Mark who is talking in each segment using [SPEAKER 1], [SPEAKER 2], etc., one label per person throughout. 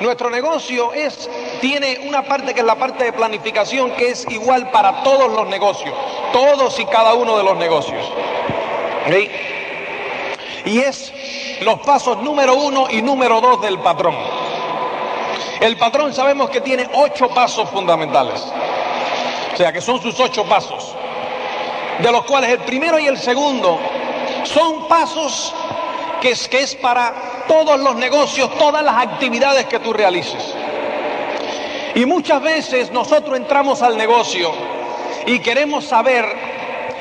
[SPEAKER 1] Nuestro negocio es, tiene una parte que es la parte de planificación que es igual para todos los negocios, todos y cada uno de los negocios. ¿Ok? Y es los pasos número uno y número dos del patrón. El patrón sabemos que tiene ocho pasos fundamentales. O sea, que son sus ocho pasos. De los cuales el primero y el segundo son pasos que es, que es para todos los negocios, todas las actividades que tú realices. Y muchas veces nosotros entramos al negocio y queremos saber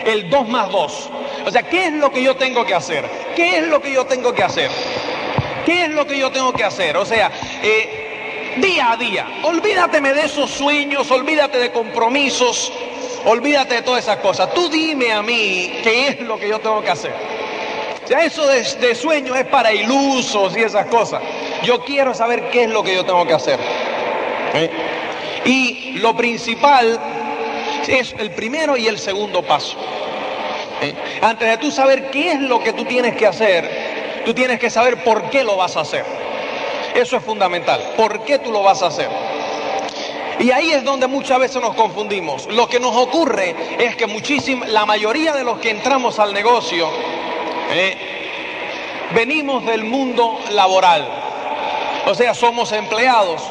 [SPEAKER 1] el 2 más 2. O sea, ¿qué es lo que yo tengo que hacer? ¿Qué es lo que yo tengo que hacer? ¿Qué es lo que yo tengo que hacer? O sea, eh, día a día. Olvídateme de esos sueños, olvídate de compromisos, olvídate de todas esas cosas. Tú dime a mí qué es lo que yo tengo que hacer. Sea, eso de, de sueños es para ilusos y esas cosas. Yo quiero saber qué es lo que yo tengo que hacer. ¿Eh? Y lo principal es el primero y el segundo paso. ¿Eh? Antes de tú saber qué es lo que tú tienes que hacer, tú tienes que saber por qué lo vas a hacer. Eso es fundamental. ¿Por qué tú lo vas a hacer? Y ahí es donde muchas veces nos confundimos. Lo que nos ocurre es que muchísima, la mayoría de los que entramos al negocio ¿eh? venimos del mundo laboral. O sea, somos empleados,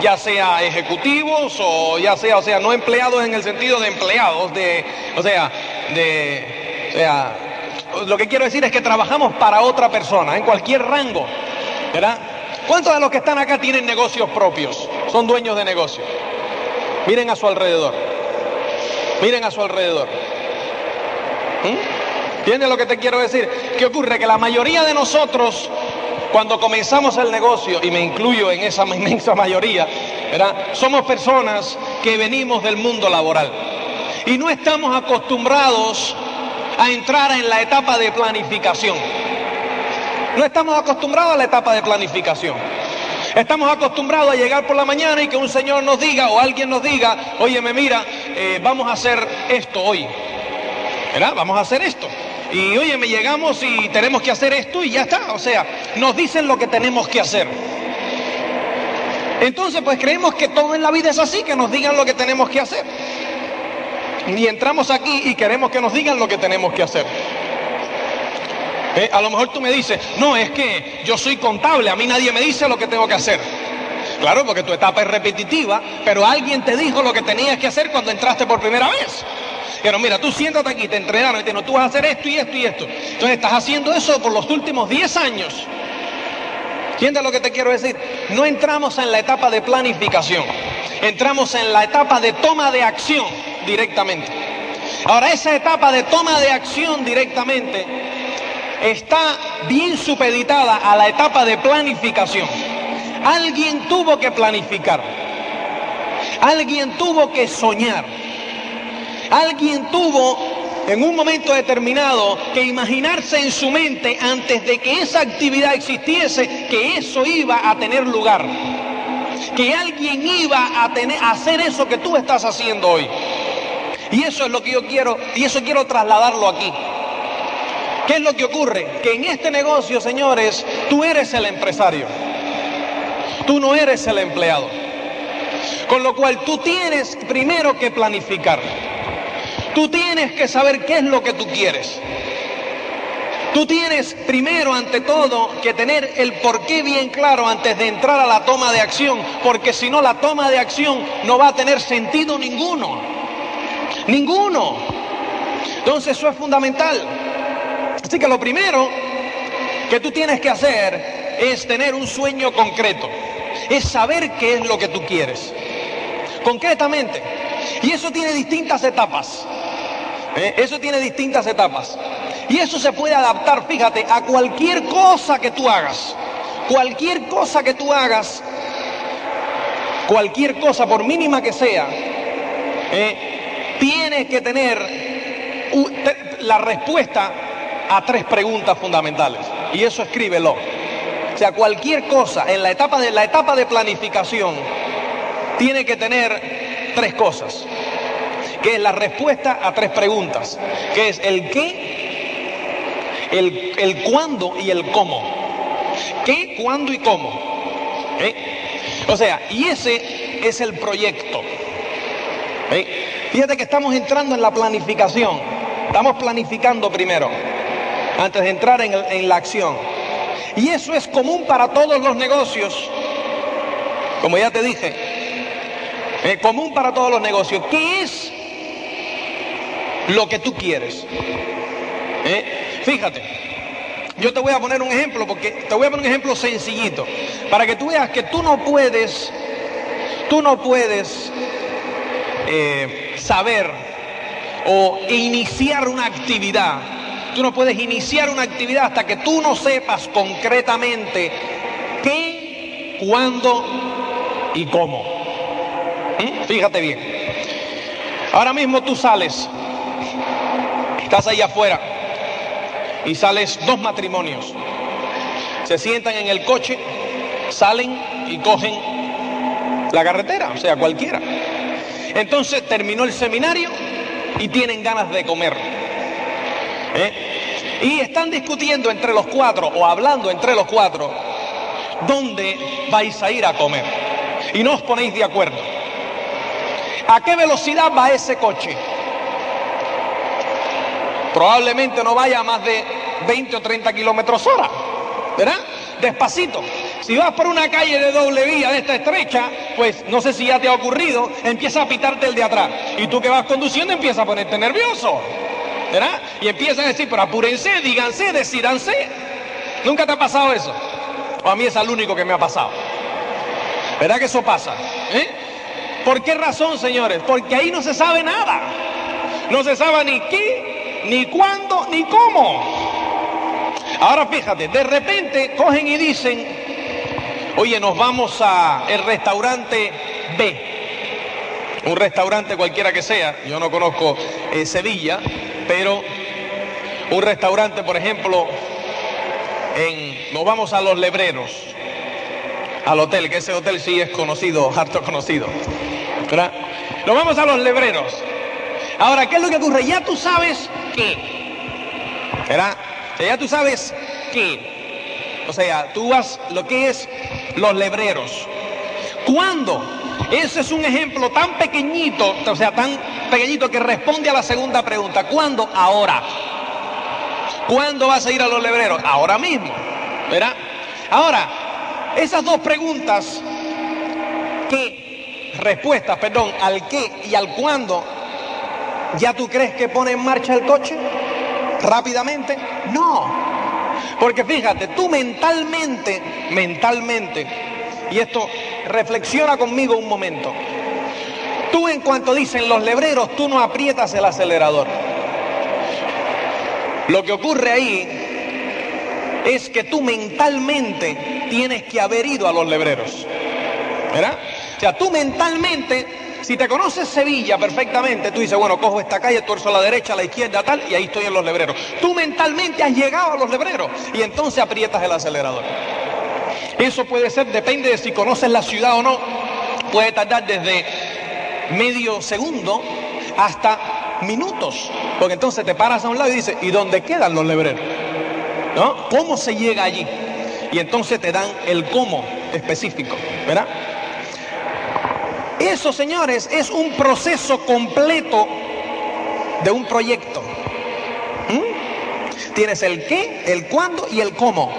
[SPEAKER 1] ya sea ejecutivos o ya sea, o sea, no empleados en el sentido de empleados, de, o sea, de, o sea, lo que quiero decir es que trabajamos para otra persona, en cualquier rango, ¿verdad? ¿Cuántos de los que están acá tienen negocios propios? Son dueños de negocios. Miren a su alrededor. Miren a su alrededor. ¿Mm? ¿Entiendes lo que te quiero decir? ¿Qué ocurre? Que la mayoría de nosotros, cuando comenzamos el negocio, y me incluyo en esa inmensa mayoría, ¿verdad? Somos personas que venimos del mundo laboral. Y no estamos acostumbrados a entrar en la etapa de planificación. No estamos acostumbrados a la etapa de planificación. Estamos acostumbrados a llegar por la mañana y que un señor nos diga o alguien nos diga, oye, me mira, eh, vamos a hacer esto hoy. ¿Verdad? Vamos a hacer esto. Y oye, me llegamos y tenemos que hacer esto y ya está. O sea, nos dicen lo que tenemos que hacer. Entonces, pues creemos que todo en la vida es así, que nos digan lo que tenemos que hacer. Y entramos aquí y queremos que nos digan lo que tenemos que hacer. ¿Eh? A lo mejor tú me dices, no, es que yo soy contable, a mí nadie me dice lo que tengo que hacer. Claro, porque tu etapa es repetitiva, pero alguien te dijo lo que tenías que hacer cuando entraste por primera vez. Pero mira, tú siéntate aquí, te entrenaron te dijeron, tú vas a hacer esto y esto y esto. Entonces estás haciendo eso por los últimos 10 años. ¿Entiendes lo que te quiero decir? No entramos en la etapa de planificación, entramos en la etapa de toma de acción directamente. Ahora, esa etapa de toma de acción directamente está bien supeditada a la etapa de planificación. Alguien tuvo que planificar, alguien tuvo que soñar, alguien tuvo en un momento determinado que imaginarse en su mente antes de que esa actividad existiese que eso iba a tener lugar, que alguien iba a, tener, a hacer eso que tú estás haciendo hoy. Y eso es lo que yo quiero, y eso quiero trasladarlo aquí. ¿Qué es lo que ocurre? Que en este negocio, señores, tú eres el empresario. Tú no eres el empleado. Con lo cual tú tienes primero que planificar. Tú tienes que saber qué es lo que tú quieres. Tú tienes primero, ante todo, que tener el porqué bien claro antes de entrar a la toma de acción, porque si no, la toma de acción no va a tener sentido ninguno. Ninguno. Entonces eso es fundamental. Así que lo primero que tú tienes que hacer es tener un sueño concreto, es saber qué es lo que tú quieres, concretamente. Y eso tiene distintas etapas. ¿Eh? Eso tiene distintas etapas. Y eso se puede adaptar, fíjate, a cualquier cosa que tú hagas. Cualquier cosa que tú hagas, cualquier cosa, por mínima que sea, ¿eh? tienes que tener la respuesta a tres preguntas fundamentales. Y eso escríbelo. O sea, cualquier cosa en la etapa de la etapa de planificación tiene que tener tres cosas. Que es la respuesta a tres preguntas. Que es el qué, el, el cuándo y el cómo. ¿Qué, cuándo y cómo? ¿Eh? O sea, y ese es el proyecto. Fíjate que estamos entrando en la planificación. Estamos planificando primero, antes de entrar en, la acción. Y eso es común para todos los negocios. Como ya te dije, es común para todos los negocios. ¿Qué es lo que tú quieres? ¿Eh? Fíjate, yo te voy a poner un ejemplo, porque te voy a poner un ejemplo sencillito, para que tú veas que tú no puedes, tú no puedes eh, saber o iniciar una actividad. Tú no puedes iniciar una actividad hasta que tú no sepas concretamente qué, cuándo y cómo. ¿Mm? Fíjate bien. Ahora mismo tú sales, estás ahí afuera y sales dos matrimonios. Se sientan en el coche, salen y cogen la carretera, o sea, cualquiera. Entonces terminó el seminario y tienen ganas de comer. ¿eh? Y están discutiendo entre los cuatro o hablando entre los cuatro dónde vais a ir a comer. Y no os ponéis de acuerdo. ¿A qué velocidad va ese coche? Probablemente no vaya a más de 20 o 30 kilómetros hora. ¿Verdad? Despacito. Si vas por una calle de doble vía de esta estrecha, pues no sé si ya te ha ocurrido, empieza a pitarte el de atrás. Y tú que vas conduciendo empieza a ponerte nervioso. ¿Verdad? Y empiezan a decir, pero apúrense, díganse, decidanse. ¿Nunca te ha pasado eso? A mí es al único que me ha pasado. ¿Verdad que eso pasa? ¿Eh? ¿Por qué razón, señores? Porque ahí no se sabe nada. No se sabe ni qué, ni cuándo, ni cómo. Ahora fíjate, de repente cogen y dicen, Oye, nos vamos a el restaurante B. Un restaurante cualquiera que sea, yo no conozco eh, Sevilla, pero un restaurante, por ejemplo, en, nos vamos a los Lebreros, al hotel, que ese hotel sí es conocido, harto conocido. ¿verdad? Nos vamos a los Lebreros. Ahora, ¿qué es lo que ocurre? Ya tú sabes qué. ¿Verdad? Ya tú sabes qué. O sea, tú vas lo que es los lebreros. ¿Cuándo? Ese es un ejemplo tan pequeñito, o sea, tan pequeñito que responde a la segunda pregunta. ¿Cuándo? Ahora. ¿Cuándo vas a ir a los lebreros? Ahora mismo. ¿Verdad? Ahora, esas dos preguntas, ¿qué respuestas, perdón, al qué y al cuándo, ya tú crees que pone en marcha el coche rápidamente? No. Porque fíjate, tú mentalmente, mentalmente, y esto reflexiona conmigo un momento, tú en cuanto dicen los lebreros, tú no aprietas el acelerador. Lo que ocurre ahí es que tú mentalmente tienes que haber ido a los lebreros. ¿Verdad? O sea, tú mentalmente si te conoces Sevilla perfectamente, tú dices, bueno, cojo esta calle, tuerzo a la derecha, a la izquierda, tal, y ahí estoy en los lebreros. Tú mentalmente has llegado a los lebreros y entonces aprietas el acelerador. Eso puede ser, depende de si conoces la ciudad o no, puede tardar desde medio segundo hasta minutos, porque entonces te paras a un lado y dices, ¿y dónde quedan los lebreros? ¿No? ¿Cómo se llega allí? Y entonces te dan el cómo específico, ¿verdad? Eso, señores, es un proceso completo de un proyecto. ¿Mm? Tienes el qué, el cuándo y el cómo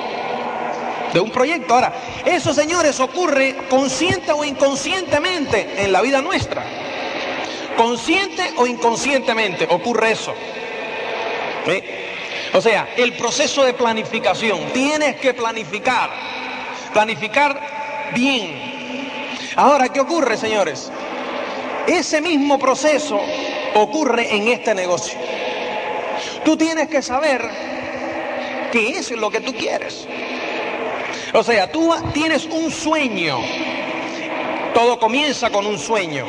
[SPEAKER 1] de un proyecto. Ahora, eso, señores, ocurre consciente o inconscientemente en la vida nuestra. Consciente o inconscientemente ocurre eso. O sea, el proceso de planificación. Tienes que planificar. Planificar bien. Ahora, ¿qué ocurre, señores? Ese mismo proceso ocurre en este negocio. Tú tienes que saber qué es lo que tú quieres. O sea, tú tienes un sueño. Todo comienza con un sueño.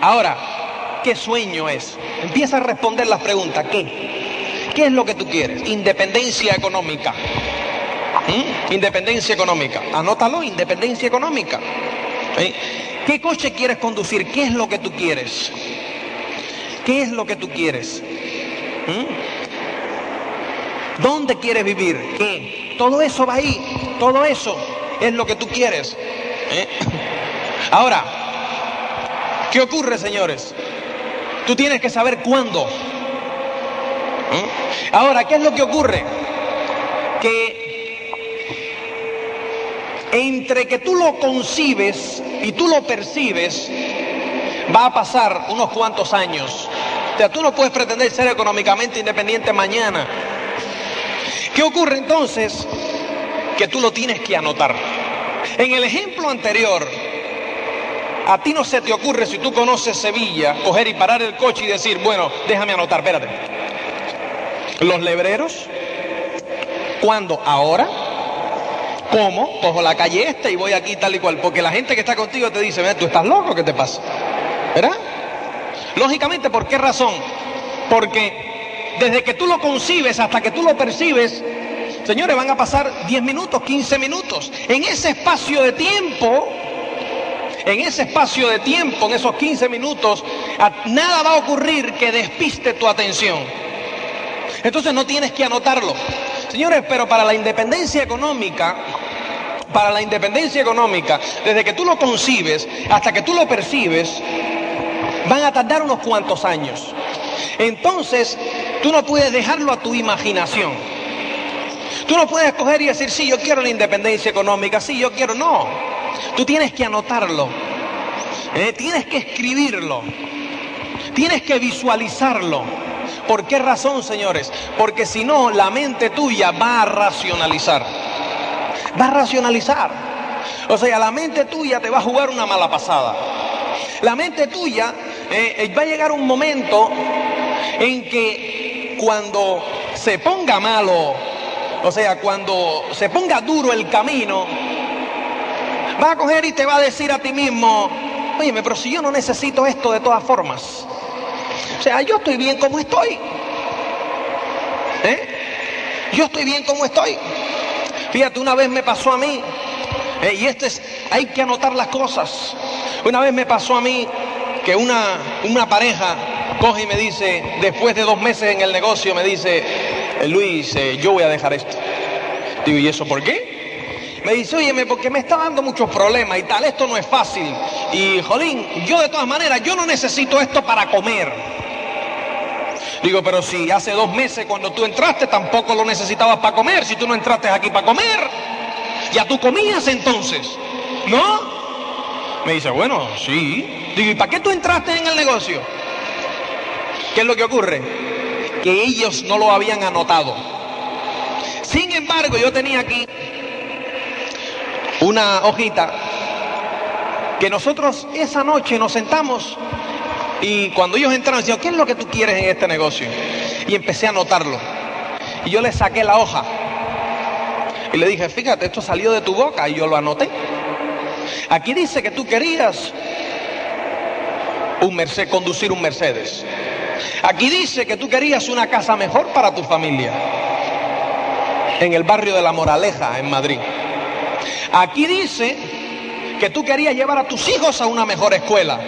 [SPEAKER 1] Ahora, ¿qué sueño es? Empieza a responder las preguntas. ¿Qué? ¿Qué es lo que tú quieres? Independencia económica. ¿Mm? Independencia económica. Anótalo, independencia económica. ¿Qué coche quieres conducir? ¿Qué es lo que tú quieres? ¿Qué es lo que tú quieres? ¿Mm? ¿Dónde quieres vivir? ¿Qué? Todo eso va ahí. Todo eso es lo que tú quieres. ¿Eh? Ahora, ¿qué ocurre, señores? Tú tienes que saber cuándo. ¿Eh? Ahora, ¿qué es lo que ocurre? Que entre que tú lo concibes y tú lo percibes, va a pasar unos cuantos años. O sea, tú no puedes pretender ser económicamente independiente mañana. ¿Qué ocurre entonces? Que tú lo tienes que anotar. En el ejemplo anterior, a ti no se te ocurre, si tú conoces Sevilla, coger y parar el coche y decir, bueno, déjame anotar, espérate. Los lebreros, ¿cuándo? ¿Ahora? ¿Cómo? Cojo la calle esta y voy aquí tal y cual. Porque la gente que está contigo te dice, tú estás loco, ¿qué te pasa? ¿Verdad? Lógicamente, ¿por qué razón? Porque desde que tú lo concibes hasta que tú lo percibes, señores, van a pasar 10 minutos, 15 minutos. En ese espacio de tiempo, en ese espacio de tiempo, en esos 15 minutos, nada va a ocurrir que despiste tu atención. Entonces no tienes que anotarlo. Señores, pero para la independencia económica, para la independencia económica, desde que tú lo concibes hasta que tú lo percibes, van a tardar unos cuantos años. Entonces, tú no puedes dejarlo a tu imaginación. Tú no puedes coger y decir, sí, yo quiero la independencia económica, sí, yo quiero. No, tú tienes que anotarlo. ¿eh? Tienes que escribirlo. Tienes que visualizarlo. ¿Por qué razón, señores? Porque si no, la mente tuya va a racionalizar. Va a racionalizar. O sea, la mente tuya te va a jugar una mala pasada. La mente tuya eh, eh, va a llegar un momento en que cuando se ponga malo, o sea, cuando se ponga duro el camino, va a coger y te va a decir a ti mismo, oye, pero si yo no necesito esto de todas formas. O sea, yo estoy bien como estoy. ¿Eh? Yo estoy bien como estoy. Fíjate, una vez me pasó a mí, eh, y esto es, hay que anotar las cosas. Una vez me pasó a mí que una, una pareja coge y me dice, después de dos meses en el negocio, me dice, eh, Luis, yo voy a dejar esto. Digo, ¿y eso por qué? Me dice, óyeme, porque me está dando muchos problemas y tal, esto no es fácil. Y, jolín, yo de todas maneras, yo no necesito esto para comer. Digo, pero si hace dos meses cuando tú entraste tampoco lo necesitabas para comer, si tú no entraste aquí para comer, ya tú comías entonces, ¿no? Me dice, bueno, sí. Digo, ¿y para qué tú entraste en el negocio? ¿Qué es lo que ocurre? Que ellos no lo habían anotado. Sin embargo, yo tenía aquí una hojita que nosotros esa noche nos sentamos y cuando ellos entraron, decían, ¿qué es lo que tú quieres en este negocio? Y empecé a anotarlo. Y yo le saqué la hoja. Y le dije, fíjate, esto salió de tu boca y yo lo anoté. Aquí dice que tú querías un conducir un Mercedes. Aquí dice que tú querías una casa mejor para tu familia. En el barrio de La Moraleja, en Madrid. Aquí dice que tú querías llevar a tus hijos a una mejor escuela.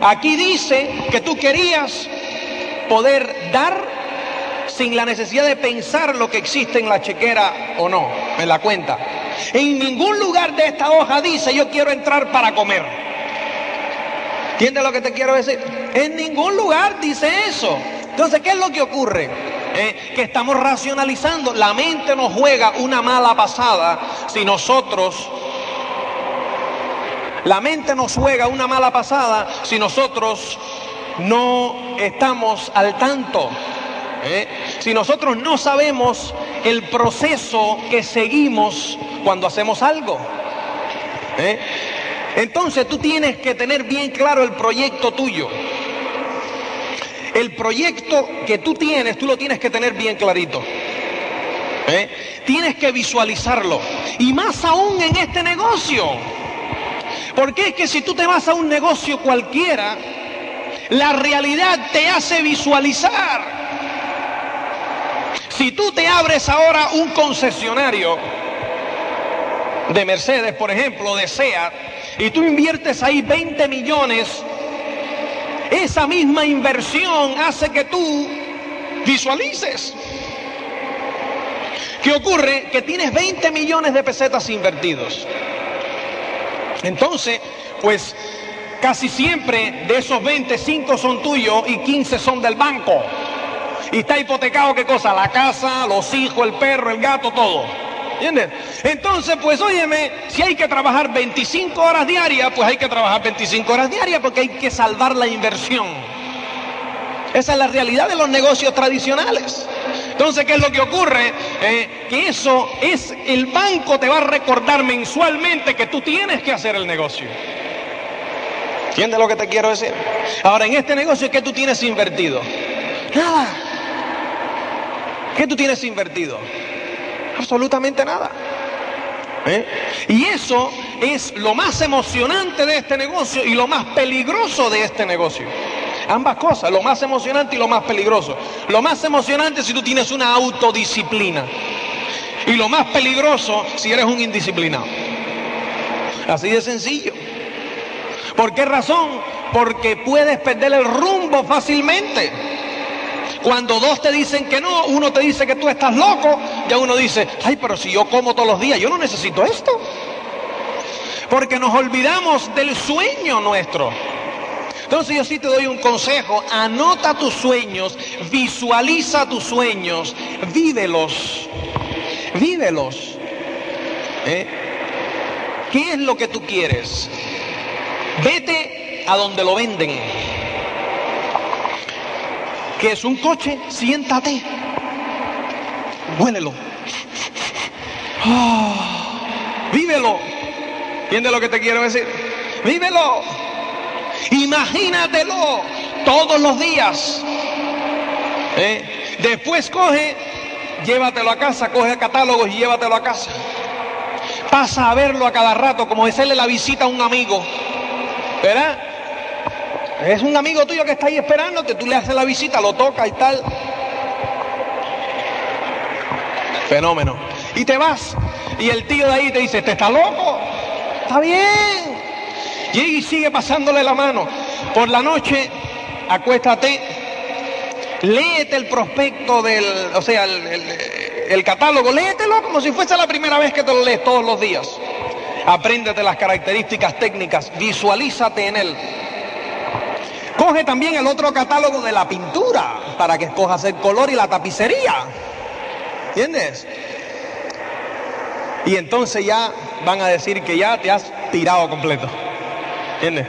[SPEAKER 1] Aquí dice que tú querías poder dar sin la necesidad de pensar lo que existe en la chequera o no, en la cuenta. En ningún lugar de esta hoja dice yo quiero entrar para comer. ¿Entiendes lo que te quiero decir? En ningún lugar dice eso. Entonces, ¿qué es lo que ocurre? Eh, que estamos racionalizando. La mente nos juega una mala pasada si nosotros la mente nos juega una mala pasada si nosotros no estamos al tanto. ¿eh? Si nosotros no sabemos el proceso que seguimos cuando hacemos algo. ¿eh? Entonces tú tienes que tener bien claro el proyecto tuyo. El proyecto que tú tienes, tú lo tienes que tener bien clarito. ¿eh? Tienes que visualizarlo. Y más aún en este negocio. Porque es que si tú te vas a un negocio cualquiera, la realidad te hace visualizar. Si tú te abres ahora un concesionario de Mercedes, por ejemplo, de SEAT, y tú inviertes ahí 20 millones, esa misma inversión hace que tú visualices. ¿Qué ocurre? Que tienes 20 millones de pesetas invertidos. Entonces, pues casi siempre de esos 25 son tuyos y 15 son del banco. Y está hipotecado qué cosa, la casa, los hijos, el perro, el gato, todo. ¿Entiendes? Entonces, pues óyeme, si hay que trabajar 25 horas diarias, pues hay que trabajar 25 horas diarias porque hay que salvar la inversión. Esa es la realidad de los negocios tradicionales. Entonces, ¿qué es lo que ocurre? Eh, que eso es, el banco te va a recordar mensualmente que tú tienes que hacer el negocio. ¿Entiendes lo que te quiero decir? Ahora, en este negocio, ¿qué tú tienes invertido? Nada. ¿Qué tú tienes invertido? Absolutamente nada. ¿Eh? Y eso es lo más emocionante de este negocio y lo más peligroso de este negocio. Ambas cosas, lo más emocionante y lo más peligroso. Lo más emocionante si tú tienes una autodisciplina. Y lo más peligroso si eres un indisciplinado. Así de sencillo. ¿Por qué razón? Porque puedes perder el rumbo fácilmente. Cuando dos te dicen que no, uno te dice que tú estás loco, ya uno dice, ay, pero si yo como todos los días, yo no necesito esto. Porque nos olvidamos del sueño nuestro. Entonces yo sí te doy un consejo, anota tus sueños, visualiza tus sueños, vívelos, vívelos. ¿Eh? ¿Qué es lo que tú quieres? Vete a donde lo venden. ¿Qué es un coche? Siéntate. Huélelo. Ah, vívelo. ¿Entiendes lo que te quiero decir? Vívelo. Imagínatelo todos los días. ¿Eh? Después coge, llévatelo a casa, coge catálogos y llévatelo a casa. Pasa a verlo a cada rato, como hacerle la visita a un amigo. ¿Verdad? Es un amigo tuyo que está ahí esperándote, tú le haces la visita, lo tocas y tal. Fenómeno. Y te vas. Y el tío de ahí te dice, ¿te está loco? Está bien. Y sigue pasándole la mano. Por la noche, acuéstate, léete el prospecto del, o sea, el, catálogo, léetelo como si fuese la primera vez que te lo lees todos los días. Apréndete las características técnicas, visualízate en él. Coge también el otro catálogo de la pintura para que escojas el color y la tapicería. ¿Entiendes? Y entonces ya van a decir que ya te has tirado completo. ¿Entiendes?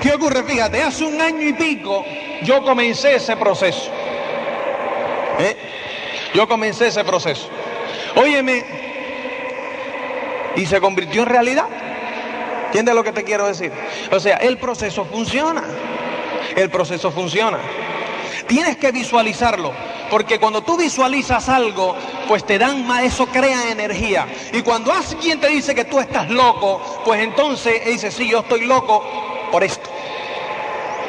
[SPEAKER 1] ¿Qué ocurre? Fíjate, hace un año y pico yo comencé ese proceso. ¿Eh? Yo comencé ese proceso. Óyeme, y se convirtió en realidad. ¿Entiendes lo que te quiero decir? O sea, el proceso funciona. El proceso funciona. Tienes que visualizarlo, porque cuando tú visualizas algo, pues te dan más, eso crea energía. Y cuando alguien te dice que tú estás loco, pues entonces dice, sí, yo estoy loco por esto.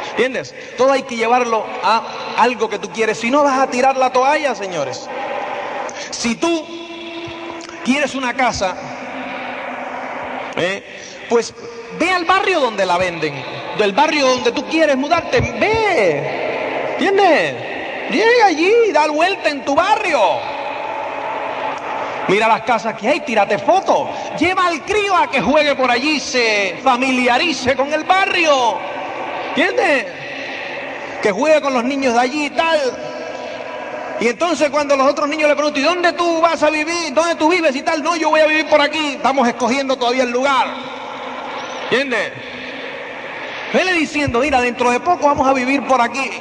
[SPEAKER 1] ¿Entiendes? Todo hay que llevarlo a algo que tú quieres. Si no vas a tirar la toalla, señores. Si tú quieres una casa, ¿eh? pues ve al barrio donde la venden, del barrio donde tú quieres mudarte, ve, ¿entiendes? Llega allí, da vuelta en tu barrio. Mira las casas que hay, tírate fotos. Lleva al crío a que juegue por allí, se familiarice con el barrio. ¿Entiendes? Que juegue con los niños de allí y tal. Y entonces cuando los otros niños le preguntan, ¿y dónde tú vas a vivir? ¿Dónde tú vives y tal? No, yo voy a vivir por aquí. Estamos escogiendo todavía el lugar. ¿Entiendes? Vele diciendo, mira, dentro de poco vamos a vivir por aquí.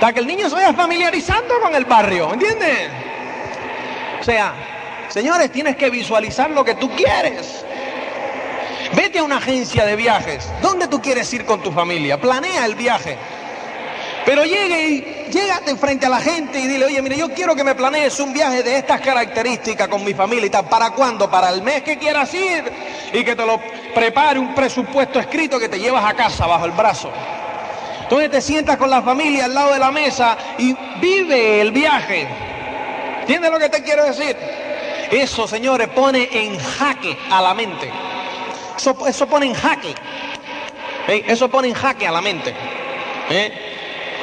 [SPEAKER 1] Para que el niño se vaya familiarizando con el barrio, ¿entiendes? O sea, señores, tienes que visualizar lo que tú quieres. Vete a una agencia de viajes. ¿Dónde tú quieres ir con tu familia? Planea el viaje. Pero llegue y llégate frente a la gente y dile, oye, mire, yo quiero que me planees un viaje de estas características con mi familia y tal. ¿Para cuándo? Para el mes que quieras ir y que te lo prepare un presupuesto escrito que te llevas a casa bajo el brazo. Entonces te sientas con la familia al lado de la mesa y vive el viaje. ¿Entiendes lo que te quiero decir? Eso, señores, pone en jaque a la mente. Eso, pone en jaque. Eso pone en jaque a la mente. ¿Eh?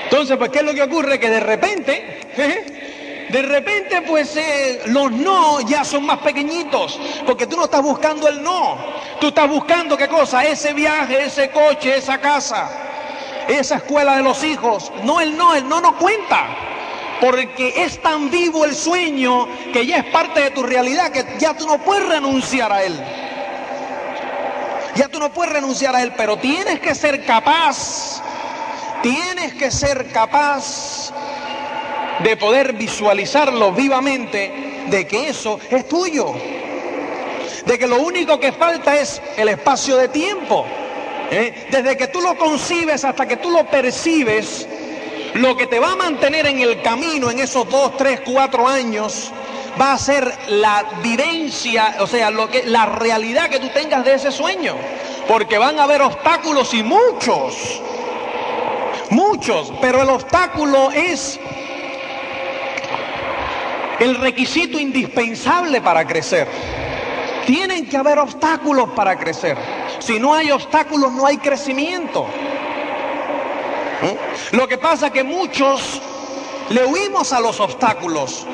[SPEAKER 1] Entonces, pues, ¿qué es lo que ocurre? Que de repente, ¿eh? de repente, pues, eh, los no ya son más pequeñitos, porque tú no estás buscando el no, Tú estás buscando qué cosa, ese viaje, ese coche, esa casa, esa escuela de los hijos. No, él no, él no nos cuenta. Porque es tan vivo el sueño que ya es parte de tu realidad que ya tú no puedes renunciar a él. Ya tú no puedes renunciar a él, pero tienes que ser capaz, tienes que ser capaz de poder visualizarlo vivamente, de que eso es tuyo. De que lo único que falta es el espacio de tiempo. ¿Eh? Desde que tú lo concibes hasta que tú lo percibes, lo que te va a mantener en el camino en esos dos, tres, cuatro años va a ser la vivencia, o sea, lo que, la realidad que tú tengas de ese sueño. Porque van a haber obstáculos y muchos, muchos, pero el obstáculo es el requisito indispensable para crecer. Tienen que haber obstáculos para crecer. Si no hay obstáculos, no hay crecimiento. ¿Eh? Lo que pasa es que muchos le huimos a los obstáculos.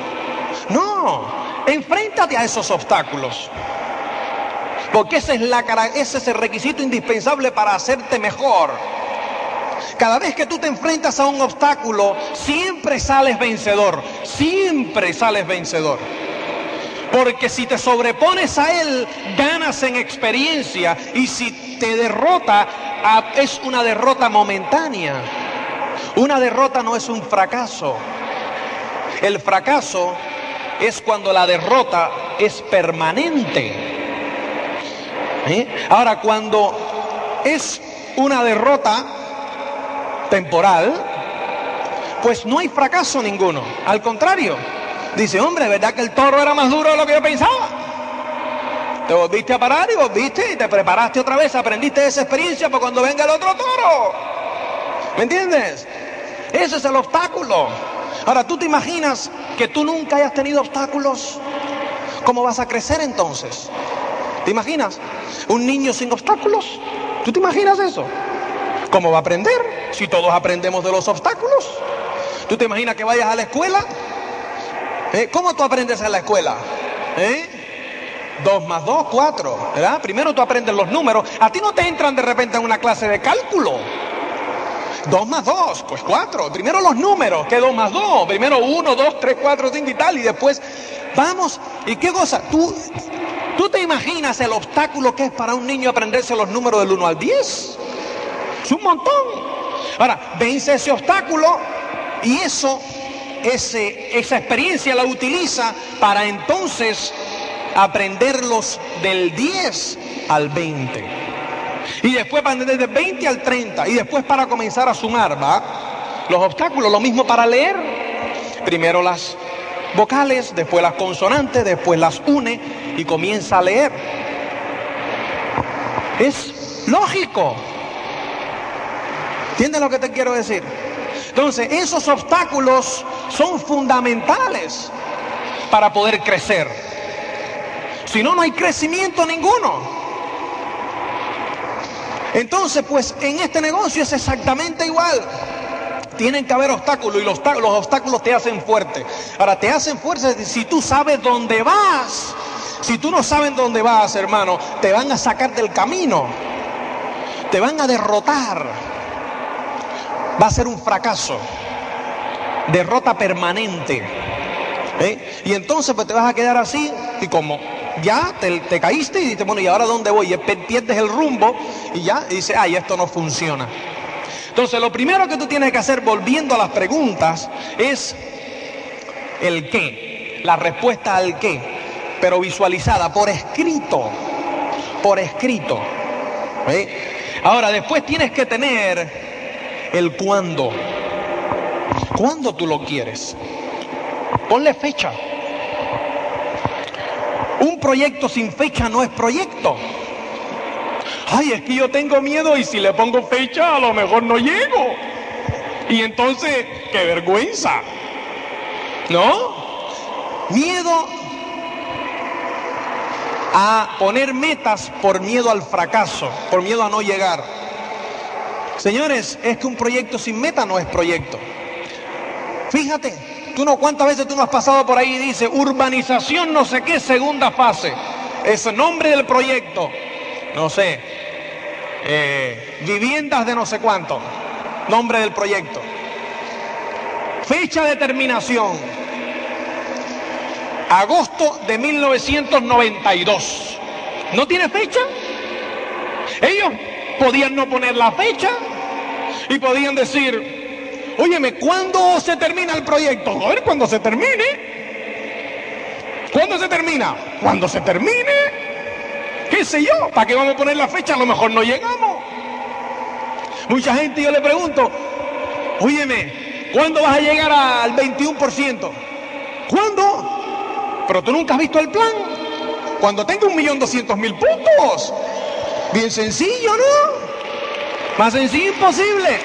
[SPEAKER 1] No, enfréntate a esos obstáculos. Porque ese es, la, ese es el requisito indispensable para hacerte mejor. Cada vez que tú te enfrentas a un obstáculo, siempre sales vencedor. Siempre sales vencedor. Porque si te sobrepones a él, ganas en experiencia. Y si te derrota, es una derrota momentánea. Una derrota no es un fracaso. El fracaso es cuando la derrota es permanente. ¿Eh? Ahora, cuando es una derrota temporal, pues no hay fracaso ninguno. Al contrario, dice, hombre, ¿verdad que el toro era más duro de lo que yo pensaba? Te volviste a parar y volviste y te preparaste otra vez, aprendiste esa experiencia para cuando venga el otro toro. ¿Me entiendes? Ese es el obstáculo. Ahora, ¿tú te imaginas que tú nunca hayas tenido obstáculos? ¿Cómo vas a crecer entonces? ¿Te imaginas? Un niño sin obstáculos. ¿Tú te imaginas eso? ¿Cómo va a aprender si todos aprendemos de los obstáculos? ¿Tú te imaginas que vayas a la escuela? ¿Eh? ¿Cómo tú aprendes en la escuela? ¿Eh? Dos más dos, cuatro, ¿verdad? Primero tú aprendes los números. A ti no te entran de repente en una clase de cálculo. Dos más dos, pues cuatro. Primero los números, que dos más dos. Primero uno, dos, tres, cuatro, cinco y tal. Y después, vamos. ¿Y qué cosa? Tú, tú te imaginas el obstáculo que es para un niño aprenderse los números del uno al diez. Es un montón. Ahora, vence ese obstáculo y eso, ese, esa experiencia la utiliza para entonces aprenderlos del 10 al 20. Y después van desde 20 al 30. Y después para comenzar a sumar, ¿va? Los obstáculos, lo mismo para leer. Primero las vocales, después las consonantes, después las une y comienza a leer. Es lógico. ¿Entiendes lo que te quiero decir? Entonces, esos obstáculos son fundamentales para poder crecer. Si no, no hay crecimiento ninguno. Entonces, pues en este negocio es exactamente igual. Tienen que haber obstáculos y los, obstáculos te hacen fuerte. Ahora, te hacen fuerte si tú sabes dónde vas. Si tú no sabes dónde vas, hermano, te van a sacar del camino. Te van a derrotar. Va a ser un fracaso. Derrota permanente. ¿Eh? Y entonces pues te vas a quedar así y como ya te, caíste y dices, bueno, ¿y ahora dónde voy? Y pierdes el rumbo y ya y dices, ay, esto no funciona. Entonces, lo primero que tú tienes que hacer, volviendo a las preguntas, es el qué, la respuesta al qué, pero visualizada por escrito, por escrito. Ahora, después tienes que tener el cuándo. ¿Cuándo tú lo quieres? Ponle fecha. Un proyecto sin fecha no es proyecto. Ay, es que yo tengo miedo y si le pongo fecha a lo mejor no llego. Y entonces, qué vergüenza. ¿No? Miedo a poner metas por miedo al fracaso, por miedo a no llegar. Señores, es que un proyecto sin meta no es proyecto. Fíjate, Tú no, ¿cuántas veces tú no has pasado por ahí y dice urbanización no sé qué, segunda fase? Es el nombre del proyecto. no sé, eh, viviendas de no sé cuánto, nombre del proyecto. Fecha de terminación, agosto de 1992. ¿No tiene fecha? Ellos podían no poner la fecha y podían decir, óyeme, ¿cuándo se termina el proyecto? A ver, cuando se termine. ¿Cuándo se termina? Cuando se termine. ¿Qué sé yo? ¿Para qué vamos a poner la fecha? A lo mejor no llegamos. Mucha gente yo le pregunto, óyeme, ¿cuándo vas a llegar al 21%? ¿Cuándo? Pero tú nunca has visto el plan. Cuando tenga un millón doscientos mil puntos. Bien sencillo, ¿no? Más sencillo imposible.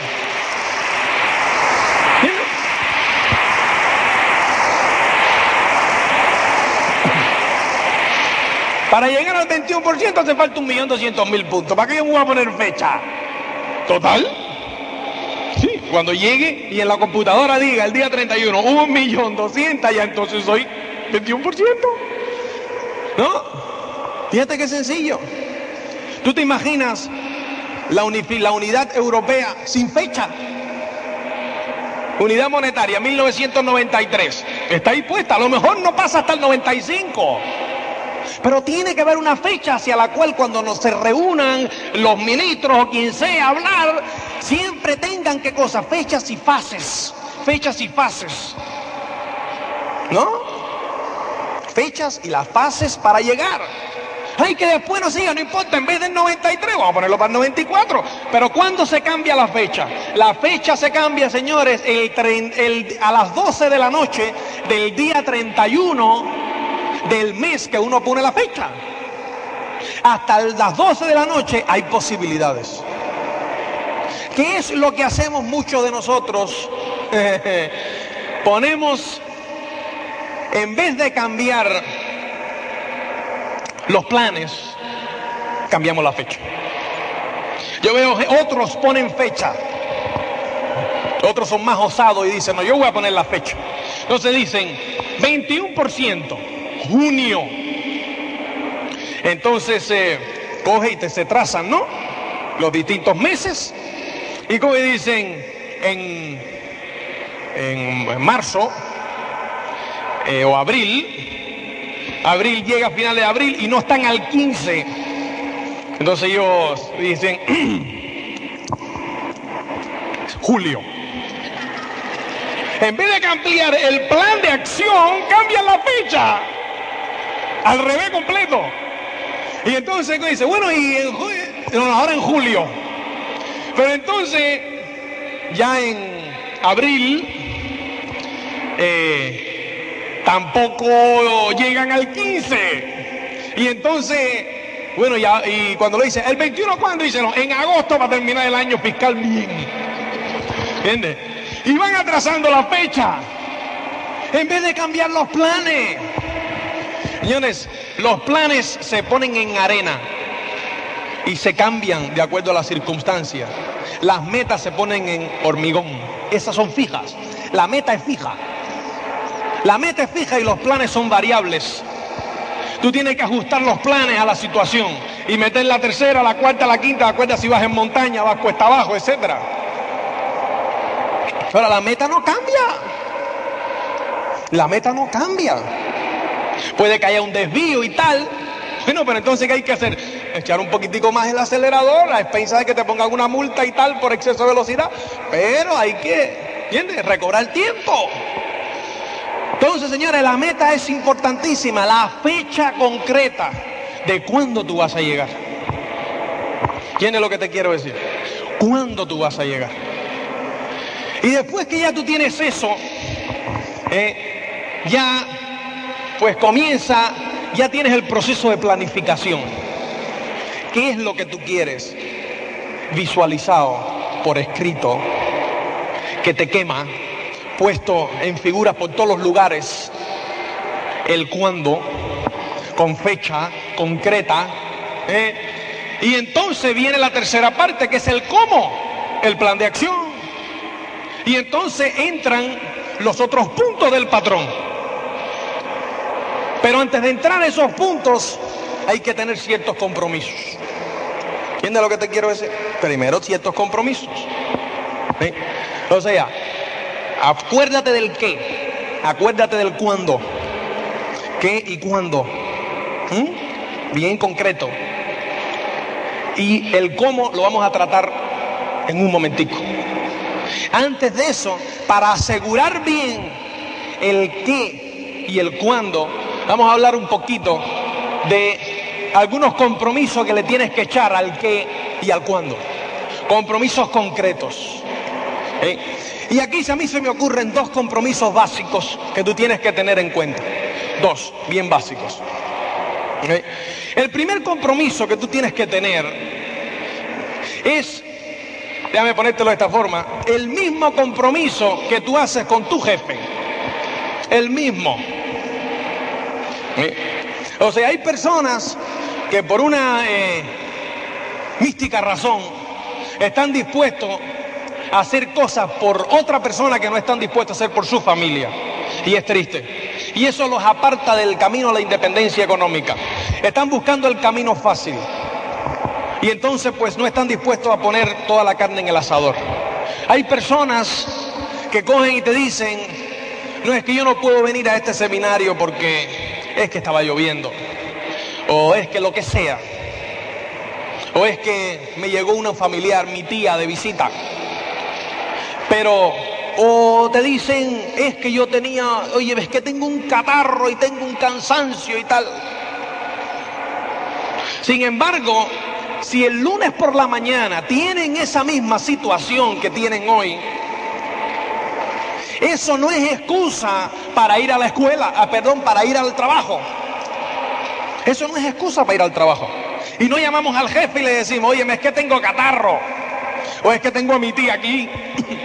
[SPEAKER 1] Para llegar al 21% hace falta un millón doscientos mil puntos. ¿Para qué yo me voy a poner fecha? ¿Total? Sí, cuando llegue y en la computadora diga el día 31, un millón doscientos, ya entonces soy 21%. ¿No? Fíjate qué sencillo. ¿Tú te imaginas la, unidad europea sin fecha? Unidad monetaria, 1993. Está ahí puesta. A lo mejor no pasa hasta el 95. Pero tiene que haber una fecha hacia la cual cuando nos se reúnan los ministros o quien sea a hablar, siempre tengan qué cosa, fechas y fases, fechas y fases. ¿No? Fechas y las fases para llegar. Ay, que después no siga, no importa, en vez del 93, vamos a ponerlo para el 94. Pero ¿cuándo se cambia la fecha? La fecha se cambia, señores, a las 12 de la noche del día 31 del mes que uno pone la fecha. Hasta las 12 de la noche hay posibilidades. ¿Qué es lo que hacemos muchos de nosotros? Ponemos, en vez de cambiar los planes, cambiamos la fecha. Yo veo que otros ponen fecha. Otros son más osados y dicen, no, yo voy a poner la fecha. Entonces dicen, 21% junio. Entonces eh, coge y te, se trazan, ¿no? Los distintos meses. Y como dicen en, en marzo eh, o abril, abril llega a finales de abril y no están al 15. Entonces ellos dicen julio. En vez de cambiar el plan de acción, cambian la fecha al revés completo. Y entonces dice, bueno, y ahora en julio. Pero entonces, ya en abril, eh, tampoco llegan al 15. Y entonces, bueno, ya, y cuando lo dice, el 21, ¿cuándo? Dice, no, en agosto va a terminar el año fiscal bien. ¿Entiendes? Y van atrasando la fecha. En vez de cambiar los planes. Señores, los planes se ponen en arena y se cambian de acuerdo a las circunstancias. Las metas se ponen en hormigón. Esas son fijas. La meta es fija. La meta es fija y los planes son variables. Tú tienes que ajustar los planes a la situación y meter la tercera, la cuarta, la quinta, la si vas en montaña, vas cuesta abajo, etc. Pero la meta no cambia. La meta no cambia puede que haya un desvío y tal. Bueno, pero entonces ¿qué hay que hacer? Echar un poquitico más el acelerador, a expensas de que te pongan una multa y tal por exceso de velocidad, pero hay que, ¿entiendes? Recobrar tiempo. Entonces, señores, la meta es importantísima, la fecha concreta de cuándo tú vas a llegar. ¿Quién es lo que te quiero decir? ¿Cuándo tú vas a llegar? Y después que ya tú tienes eso, eh, ya pues comienza, ya tienes el proceso de planificación. ¿Qué es lo que tú quieres? Visualizado por escrito, que te quema, puesto en figuras por todos los lugares, el cuándo, con fecha concreta. ¿eh? Y entonces viene la tercera parte, que es el cómo, el plan de acción. Y entonces entran los otros puntos del patrón. Pero antes de entrar a esos puntos hay que tener ciertos compromisos. ¿Entiendes lo que te quiero decir? Primero ciertos compromisos. O sea, acuérdate del qué, acuérdate del cuándo. ¿Qué y cuándo? ¿Mm? Bien concreto. Y el cómo lo vamos a tratar en un momentico. Antes de eso, para asegurar bien el qué y el cuándo, vamos a hablar un poquito de algunos compromisos que le tienes que echar al qué y al cuándo. Compromisos concretos. ¿Eh? Y aquí a mí se me ocurren dos compromisos básicos que tú tienes que tener en cuenta. Dos, bien básicos. ¿Eh? El primer compromiso que tú tienes que tener es, déjame ponértelo de esta forma, el mismo compromiso que tú haces con tu jefe. El mismo. ¿Eh? O sea, hay personas que por una mística razón están dispuestos hacer cosas por otra persona que no están dispuestos a hacer por su familia. Y es triste. Y eso los aparta del camino a la independencia económica. Están buscando el camino fácil. Y entonces pues no están dispuestos a poner toda la carne en el asador. Hay personas que cogen y te dicen, no es que yo no puedo venir a este seminario porque es que estaba lloviendo. O es que lo que sea. O es que me llegó una familiar, mi tía, de visita. Pero, o te dicen, es que yo tenía, oye, ves que tengo un catarro y tengo un cansancio y tal. Sin embargo, si el lunes por la mañana tienen esa misma situación que tienen hoy, eso no es excusa para ir a la escuela, ah, perdón, para ir al trabajo. Eso no es excusa para ir al trabajo. Y no llamamos al jefe y le decimos, oye, es que tengo catarro. O es que tengo a mi tía aquí.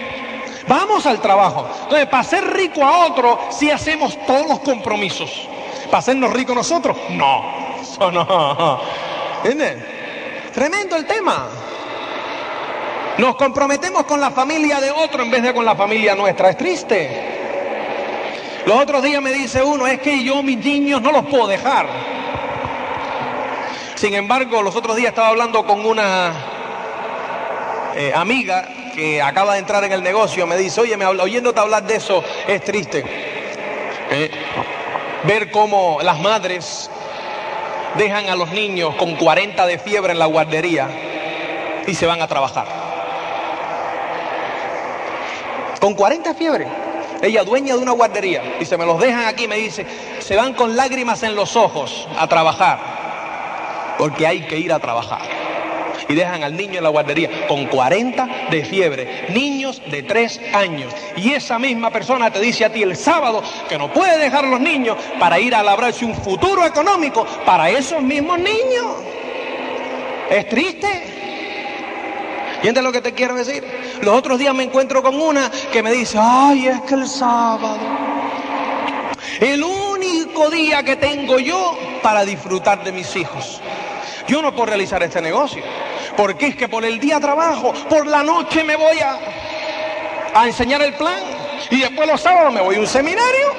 [SPEAKER 1] Vamos al trabajo. Entonces, para ser rico a otro, sí hacemos todos los compromisos. Para hacernos ricos nosotros, no. Eso no. ¿Entienden? Tremendo el tema. Nos comprometemos con la familia de otro en vez de con la familia nuestra. Es triste. Los otros días me dice uno, es que yo mis niños no los puedo dejar. Sin embargo, los otros días estaba hablando con una eh, amiga que acaba de entrar en el negocio me dice, oye, me oyéndote hablar de eso es triste. Eh, ver cómo las madres dejan a los niños con 40 de fiebre en la guardería y se van a trabajar. Con 40 de fiebre. Ella dueña de una guardería. y se me los dejan aquí, me dice, se van con lágrimas en los ojos a trabajar. Porque hay que ir a trabajar y dejan al niño en la guardería con 40 de fiebre, niños de 3 años. Y esa misma persona te dice a ti el sábado que no puede dejar los niños para ir a labrarse un futuro económico para esos mismos niños. Es triste. ¿Entiendes lo que te quiero decir? Los otros días me encuentro con una que me dice, ay, es que el sábado, el único día que tengo yo para disfrutar de mis hijos. Yo no puedo realizar este negocio. Porque es que por el día trabajo, por la noche me voy a, a enseñar el plan y después los sábados me voy a un seminario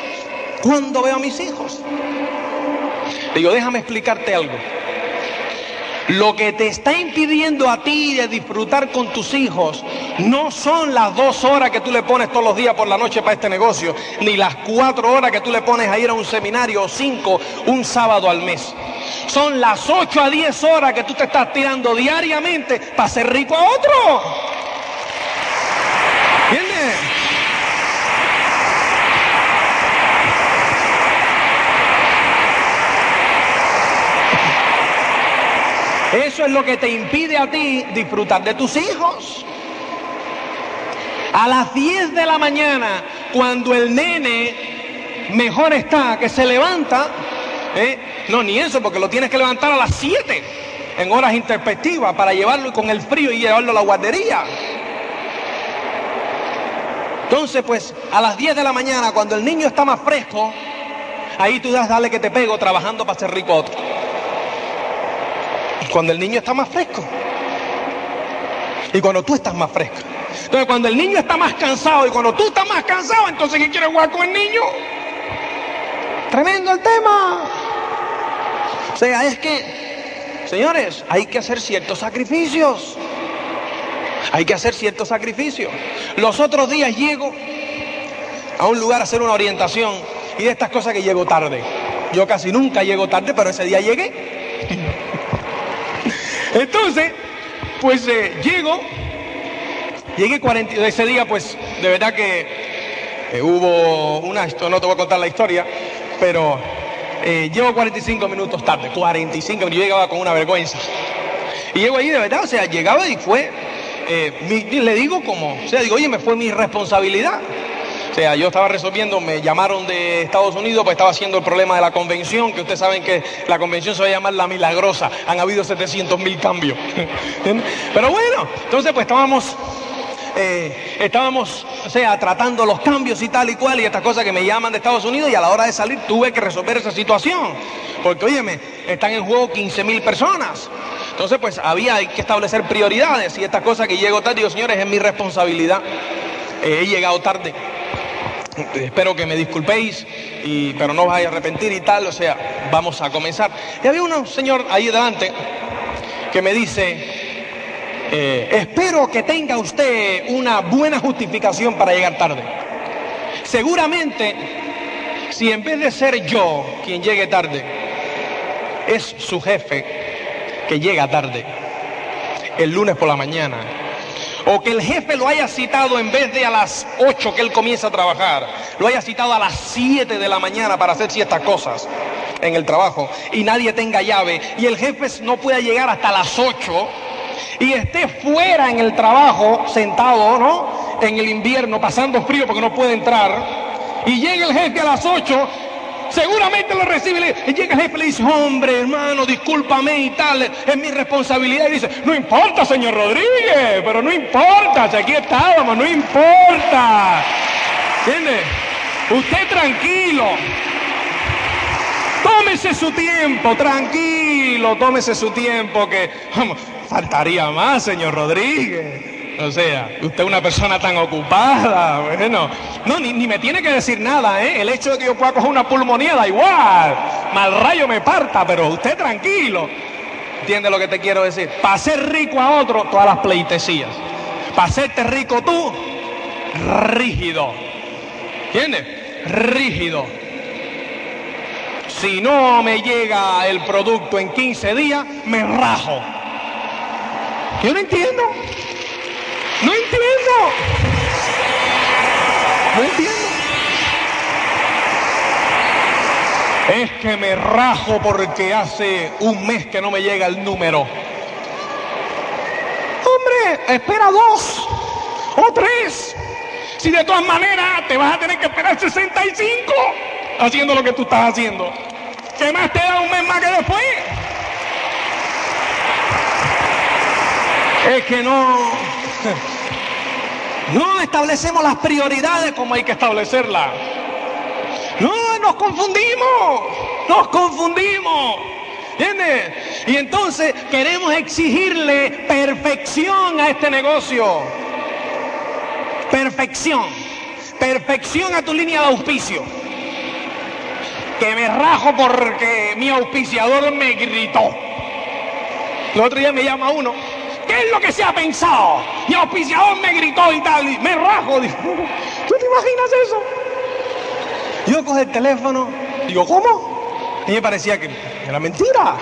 [SPEAKER 1] cuando veo a mis hijos. Digo, déjame explicarte algo. Lo que te está impidiendo a ti de disfrutar con tus hijos no son las dos horas que tú le pones todos los días por la noche para este negocio, ni las cuatro horas que tú le pones a ir a un seminario o cinco un sábado al mes. Son las ocho a diez horas que tú te estás tirando diariamente para ser rico a otro. ¿Entiendes? Eso es lo que te impide a ti disfrutar de tus hijos. A las 10 de la mañana, cuando el nene mejor está, que se levanta, ¿eh? no, ni eso, porque lo tienes que levantar a las 7 en horas interpectivas para llevarlo con el frío y llevarlo a la guardería. Entonces, pues, a las 10 de la mañana, cuando el niño está más fresco, ahí tú das, dale que te pego trabajando para ser rico otro cuando el niño está más fresco. Y cuando tú estás más fresco. Entonces, cuando el niño está más cansado y cuando tú estás más cansado, entonces ¿quién quiere jugar con el niño? Tremendo el tema. O sea, es que señores, hay que hacer ciertos sacrificios. Hay que hacer ciertos sacrificios. Los otros días llego a un lugar a hacer una orientación y de estas cosas que llego tarde. Yo casi nunca llego tarde, pero ese día llegué. Entonces, pues eh, llego, llegué 40, ese día pues de verdad que eh, hubo una, no te voy a contar la historia, pero eh, llevo 45 minutos tarde, 45 minutos, yo llegaba con una vergüenza. Y llego allí de verdad, o sea, llegaba y fue, le digo como, o sea, digo, oye, me fue mi responsabilidad. O sea, yo estaba resolviendo, me llamaron de Estados Unidos, pues estaba haciendo el problema de la convención, que ustedes saben que la convención se va a llamar La Milagrosa. Han habido 700 mil cambios. Pero bueno, entonces pues estábamos eh, estábamos, o sea, tratando los cambios y tal y cual y estas cosas que me llaman de Estados Unidos y a la hora de salir tuve que resolver esa situación. Porque, óyeme, están en juego 15 mil personas. Entonces, pues había que establecer prioridades y estas cosas que llego tarde, digo, señores, es mi responsabilidad. Eh, he llegado tarde. Espero que me disculpéis, y, pero no os vaya a arrepentir y tal, o sea, vamos a comenzar. Y había un señor ahí delante que me dice, eh, espero que tenga usted una buena justificación para llegar tarde. Seguramente, si en vez de ser yo quien llegue tarde, es su jefe que llega tarde, el lunes por la mañana, o que el jefe lo haya citado en vez de a las 8 que él comienza a trabajar, lo haya citado a las 7 de la mañana para hacer ciertas cosas en el trabajo y nadie tenga llave y el jefe no pueda llegar hasta las 8 y esté fuera en el trabajo sentado, ¿no? En el invierno pasando frío porque no puede entrar y llega el jefe a las 8 seguramente lo recibe y llega el jefe y le dice, hombre, hermano, discúlpame y tal, es mi responsabilidad. Y dice, no importa, señor Rodríguez, pero no importa, si aquí estábamos, no importa. ¿Entiende? Usted tranquilo. Tómese su tiempo, tranquilo, tómese su tiempo, que faltaría más, señor Rodríguez. O sea, usted es una persona tan ocupada, bueno, no, ni, me tiene que decir nada, ¿eh? El hecho de que yo pueda coger una pulmonía da igual, mal rayo me parta, pero usted tranquilo. ¿Entiende lo que te quiero decir? Para ser rico a otro, todas las pleitesías. Para hacerte rico tú, rígido. ¿Entiendes? Rígido. Si no me llega el producto en 15 días, me rajo. Yo no entiendo. No entiendo. No entiendo. Es que me rajo porque hace un mes que no me llega el número. Hombre, espera dos o tres. Si de todas maneras te vas a tener que esperar 65 haciendo lo que tú estás haciendo. ¿Qué más te da un mes más que después? Es que no, no establecemos las prioridades como hay que establecerlas. No, nos confundimos, nos confundimos. ¿Entiendes? Y entonces queremos exigirle perfección a este negocio. Perfección. Perfección a tu línea de auspicio. Que me rajo porque mi auspiciador me gritó. El otro día me llama uno ¿Qué es lo que se ha pensado? Mi auspiciador me gritó y tal, y me rajo. ¿Tú te imaginas eso? Yo cojo el teléfono, digo, ¿cómo? Y me parecía que era mentira.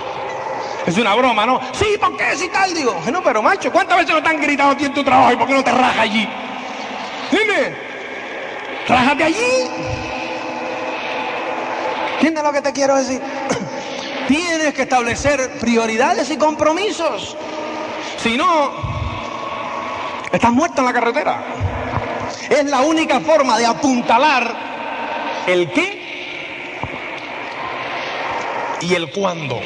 [SPEAKER 1] Es una broma, ¿no? Sí, ¿por qué? Si tal, digo, no, pero macho, ¿cuántas veces no te han gritado a ti en tu trabajo y por qué no te rajas allí? Dime, rájate allí. ¿Entiendes lo que te quiero decir? Tienes que establecer prioridades y compromisos. Si no, estás muerto en la carretera. Es la única forma de apuntalar el qué y el cuándo.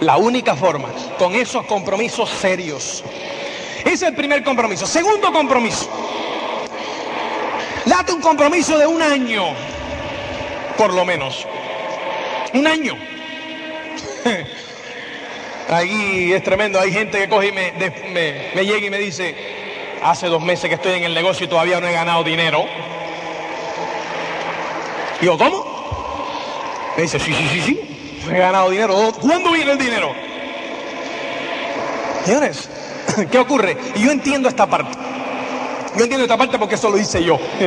[SPEAKER 1] La única forma, con esos compromisos serios. Ese es el primer compromiso. Segundo compromiso. Date un compromiso de un año, por lo menos. Un año. Ahí es tremendo, hay gente que coge y me, llega y me dice, hace dos meses que estoy en el negocio y todavía no he ganado dinero. Y Digo, ¿cómo? Me dice, sí, sí, sí, sí, he ganado dinero. ¿Cuándo viene el dinero? Señores, ¿qué ocurre? Y yo entiendo esta parte. Yo entiendo esta parte porque eso lo hice yo.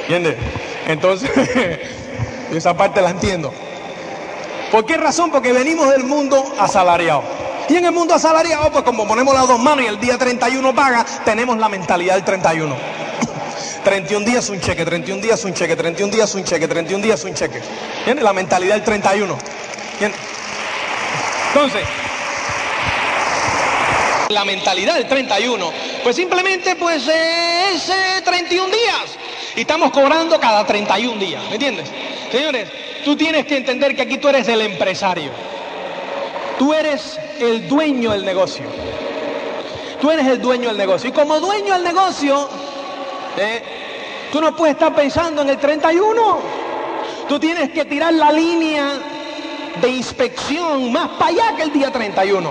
[SPEAKER 1] ¿Entiendes? Entonces, esa parte la entiendo. ¿Por qué razón? Porque venimos del mundo asalariado. Y en el mundo asalariado, pues como ponemos las dos manos y el día 31 paga, tenemos la mentalidad del 31. 31 días un cheque, 31 días un cheque, 31 días un cheque, 31 días un cheque. ¿Entiendes? La mentalidad del 31. Entonces, la mentalidad del 31, pues simplemente pues es 31 días. Y estamos cobrando cada 31 días, ¿me entiendes? Señores, tú tienes que entender que aquí tú eres el empresario. Tú eres el dueño del negocio. Tú eres el dueño del negocio. Y como dueño del negocio, ¿eh? tú no puedes estar pensando en el 31. Tú tienes que tirar la línea de inspección más para allá que el día 31.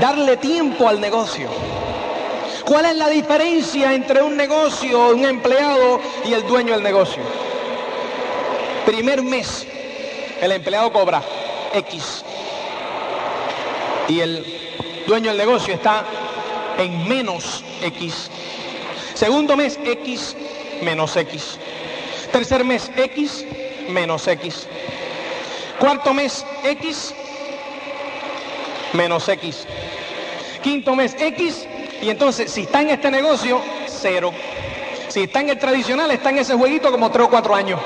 [SPEAKER 1] Darle tiempo al negocio. ¿Cuál es la diferencia entre un negocio, un empleado y el dueño del negocio? Primer mes, el empleado cobra X y el dueño del negocio está en menos X. Segundo mes, X menos X. Tercer mes, X menos X. Cuarto mes, X menos X. Quinto mes, X y entonces, si está en este negocio, cero. Si está en el tradicional, está en ese jueguito como tres o cuatro años.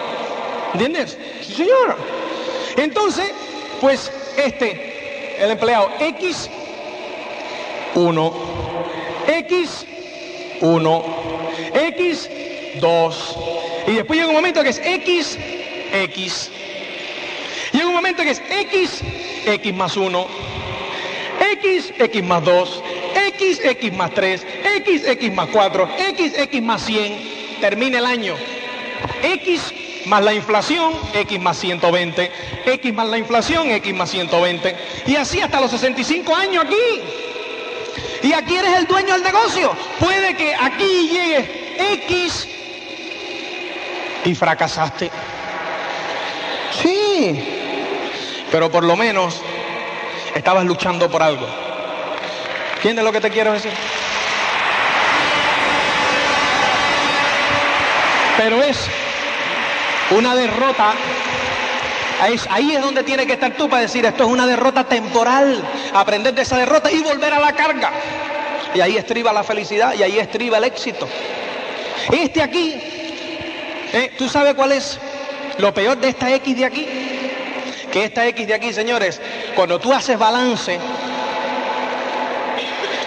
[SPEAKER 1] ¿Entiendes? Sí, señor. Entonces, pues este, el empleado X, 1. X, 1. X, 2. Y después llega un momento que es X, X. Llega un momento que es X, X más 1. X, X más 2. X, X más 3, X, X más 4, X, X más 100, termina el año. X más la inflación, X más 120, X más la inflación, X más 120. Y así hasta los 65 años aquí. Y aquí eres el dueño del negocio. Puede que aquí llegue X y fracasaste. Sí, pero por lo menos estabas luchando por algo. ¿Entiendes lo que te quiero decir? Pero es una derrota. Ahí es donde tiene que estar tú para decir esto es una derrota temporal. Aprender de esa derrota y volver a la carga. Y ahí estriba la felicidad y ahí estriba el éxito. Este aquí, ¿eh? ¿tú sabes cuál es lo peor de esta X de aquí? Que esta X de aquí, señores, cuando tú haces balance,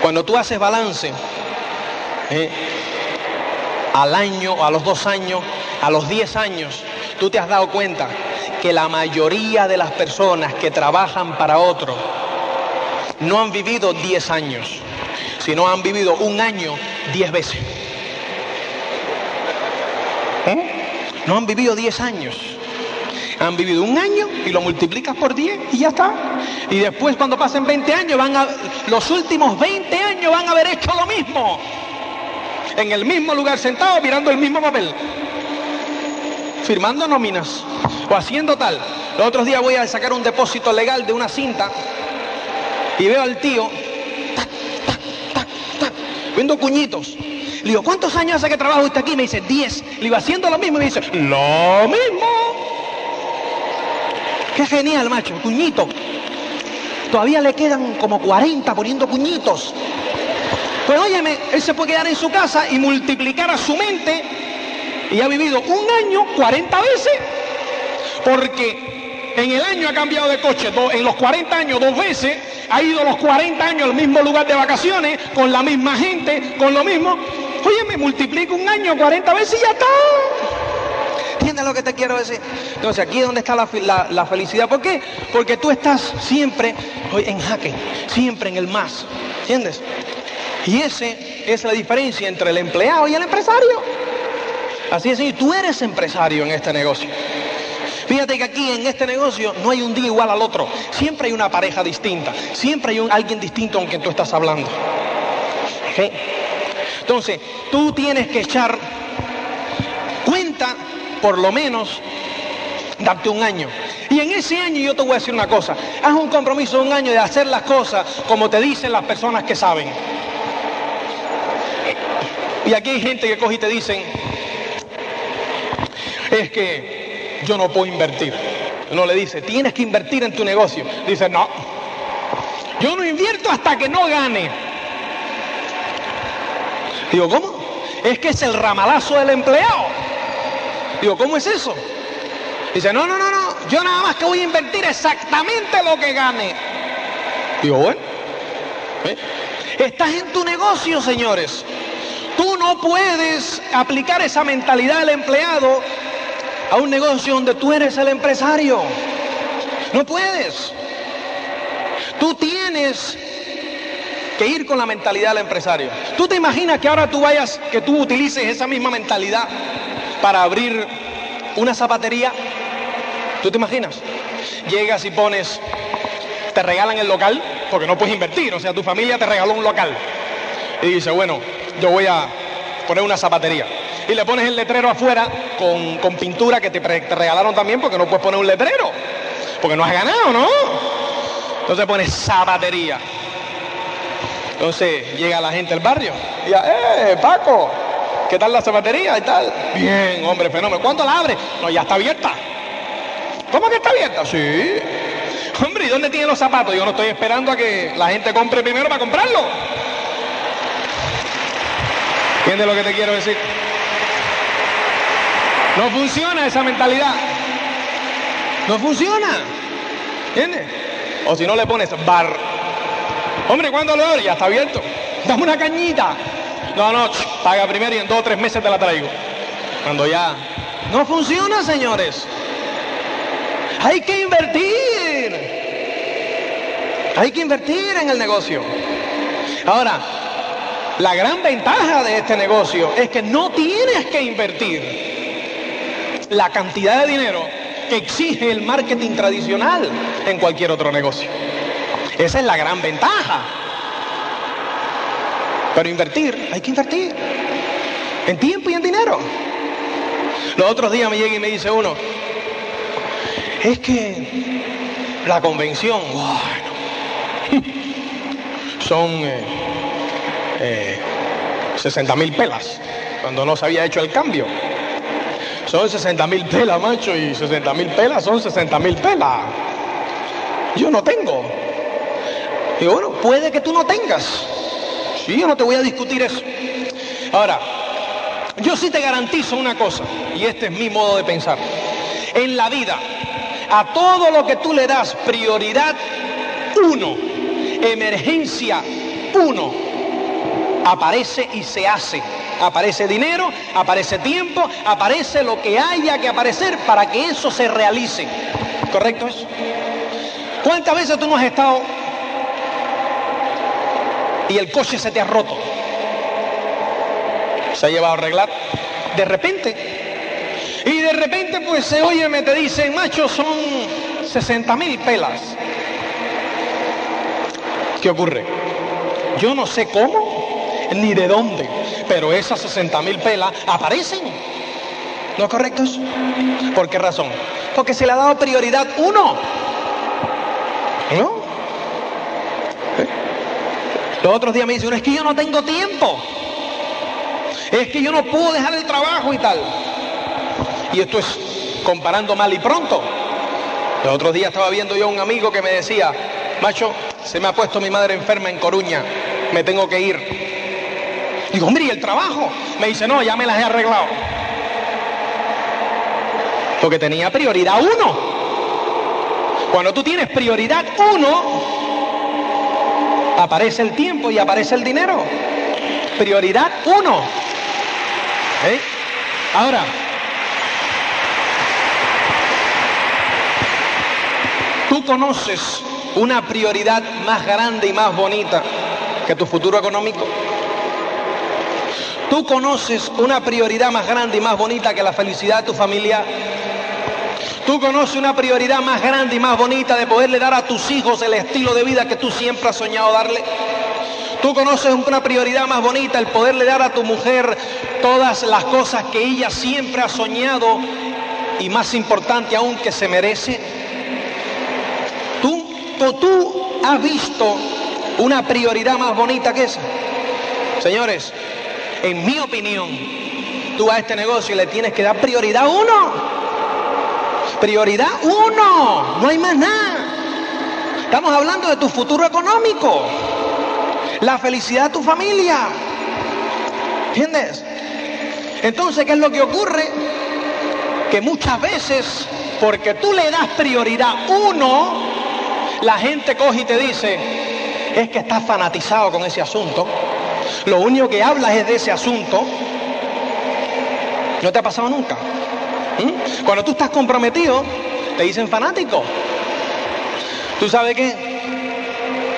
[SPEAKER 1] cuando tú haces balance eh, al año, a los dos años, a los diez años, tú te has dado cuenta que la mayoría de las personas que trabajan para otro no han vivido diez años, sino han vivido un año diez veces. ¿Eh? No han vivido diez años. Han vivido un año y lo multiplicas por 10 y ya está. Y después cuando pasen 20 años, van a, los últimos 20 años van a haber hecho lo mismo. En el mismo lugar sentado mirando el mismo papel. Firmando nóminas o haciendo tal. Los otros días voy a sacar un depósito legal de una cinta y veo al tío viendo cuñitos. Le digo, ¿cuántos años hace que trabajo usted aquí? Me dice, 10. Le iba haciendo lo mismo y me dice, lo mismo. Qué genial, macho, cuñito. Todavía le quedan como 40 poniendo cuñitos. Pues óyeme, él se puede quedar en su casa y multiplicar a su mente y ha vivido un año 40 veces. Porque en el año ha cambiado de coche, en los 40 años dos veces, ha ido los 40 años al mismo lugar de vacaciones, con la misma gente, con lo mismo. Óyeme, multiplica un año 40 veces y ya está. ¿Entiendes lo que te quiero decir? Entonces aquí es donde está la, felicidad. ¿Por qué? Porque tú estás siempre en jaque, siempre en el más. ¿Entiendes? Y ese es la diferencia entre el empleado y el empresario. Así es, tú eres empresario en este negocio. Fíjate que aquí en este negocio no hay un día igual al otro. Siempre hay una pareja distinta. Siempre hay un, alguien distinto con quien tú estás hablando. Entonces, tú tienes que echar cuenta por lo menos darte un año. Y en ese año yo te voy a decir una cosa, haz un compromiso de un año de hacer las cosas como te dicen las personas que saben. Y aquí hay gente que coge y te dicen, es que yo no puedo invertir. Uno le dice, tienes que invertir en tu negocio. Dice, no, yo no invierto hasta que no gane. Digo, ¿cómo? Es que es el ramalazo del empleado. Digo, ¿cómo es eso? Dice, no, no, no, no, yo nada más que voy a invertir exactamente lo que gane. Digo, bueno, ¿eh? estás en tu negocio, señores. Tú no puedes aplicar esa mentalidad del empleado a un negocio donde tú eres el empresario. No puedes. Tú tienes que ir con la mentalidad del empresario. ¿Tú te imaginas que ahora tú vayas, que tú utilices esa misma mentalidad para abrir una zapatería? ¿Tú te imaginas? Llegas y pones, te regalan el local, porque no puedes invertir, o sea, tu familia te regaló un local. Y dice, bueno, yo voy a poner una zapatería. Y le pones el letrero afuera con, pintura que te, regalaron también, porque no puedes poner un letrero, porque no has ganado, ¿no? Entonces pones zapatería. Entonces llega la gente del barrio y dice, ¡eh, Paco! ¿Qué tal la zapatería y tal? Bien, hombre, fenómeno. ¿Cuánto la abre? No, ya está abierta. ¿Cómo que está abierta? Sí. Hombre, ¿y dónde tienen los zapatos? Yo no estoy esperando a que la gente compre primero para comprarlo. ¿Entiendes lo que te quiero decir? No funciona esa mentalidad. No funciona. ¿Entiendes? O si no le pones bar. Hombre, ¿cuándo lo abres? Ya está abierto. Dame una cañita. No, no, paga primero y en dos o tres meses te la traigo. Cuando ya... No funciona, señores. Hay que invertir. Hay que invertir en el negocio. Ahora, la gran ventaja de este negocio es que no tienes que invertir la cantidad de dinero que exige el marketing tradicional en cualquier otro negocio. Esa es la gran ventaja. Pero invertir, hay que invertir. En tiempo y en dinero. Los otros días me llega y me dice uno, es que la convención, bueno, son 60 eh, eh, mil pelas, cuando no se había hecho el cambio. Son 60 mil pelas, macho, y 60 mil pelas son 60 mil pelas. Yo no tengo. Y bueno, puede que tú no tengas. Sí, yo no te voy a discutir eso. Ahora, yo sí te garantizo una cosa, y este es mi modo de pensar. En la vida, a todo lo que tú le das prioridad, uno, emergencia, uno, aparece y se hace. Aparece dinero, aparece tiempo, aparece lo que haya que aparecer para que eso se realice. ¿Correcto eso? ¿Cuántas veces tú no has estado y el coche se te ha roto? Se ha llevado a arreglar. De repente y de repente, pues se oye, me te dicen, macho, son 60 mil pelas. ¿Qué ocurre? Yo no sé cómo ni de dónde, pero esas 60 mil pelas aparecen. ¿No es correcto eso? ¿Por qué razón? Porque se le ha dado prioridad uno. ¿No? ¿Eh? Los otros días me dicen, es que yo no tengo tiempo. Es que yo no puedo dejar el trabajo y tal. Y esto es comparando mal y pronto. El otro día estaba viendo yo a un amigo que me decía, macho, se me ha puesto mi madre enferma en Coruña, me tengo que ir. Digo, hombre, ¿y el trabajo? Me dice, no, ya me las he arreglado. Porque tenía prioridad uno. Cuando tú tienes prioridad uno, aparece el tiempo y aparece el dinero. Prioridad uno. ¿Eh? Ahora, Tú conoces una prioridad más grande y más bonita que tu futuro económico. Tú conoces una prioridad más grande y más bonita que la felicidad de tu familia. Tú conoces una prioridad más grande y más bonita de poderle dar a tus hijos el estilo de vida que tú siempre has soñado darle. Tú conoces una prioridad más bonita, el poderle dar a tu mujer todas las cosas que ella siempre ha soñado y más importante aún que se merece. momento tú has visto una prioridad más bonita que esa? Señores, en mi opinión, tú a este negocio le tienes que dar prioridad uno. Prioridad uno, no hay más nada. Estamos hablando de tu futuro económico, la felicidad de tu familia. ¿Entiendes? Entonces, ¿qué es lo que ocurre? Que muchas veces, porque tú le das prioridad uno, la gente coge y te dice, es que estás fanatizado con ese asunto. Lo único que hablas es de ese asunto. ¿No te ha pasado nunca? ¿Mm? Cuando tú estás comprometido, te dicen fanático. ¿Tú sabes qué?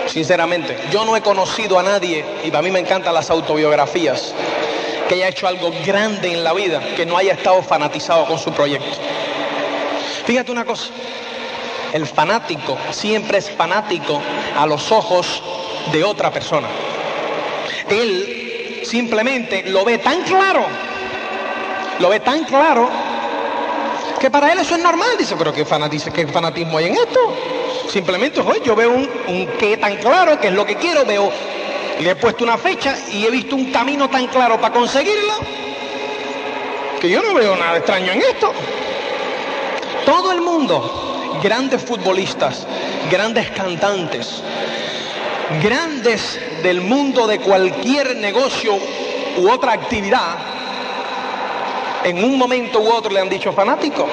[SPEAKER 1] Sinceramente, yo no he conocido a nadie, y para mí me encantan las autobiografías, que haya hecho algo grande en la vida, que no haya estado fanatizado con su proyecto. Fíjate una cosa, el fanático siempre es fanático a los ojos de otra persona. Él simplemente lo ve tan claro, lo ve tan claro, que para él eso es normal. Dice, pero ¿qué, fanatismo hay en esto? Simplemente, yo veo un, un qué tan claro, que es lo que quiero, veo, le he puesto una fecha y he visto un camino tan claro para conseguirlo, que yo no veo nada extraño en esto. Todo el mundo, grandes futbolistas, grandes cantantes, grandes del mundo de cualquier negocio u otra actividad, en un momento u otro le han dicho fanático.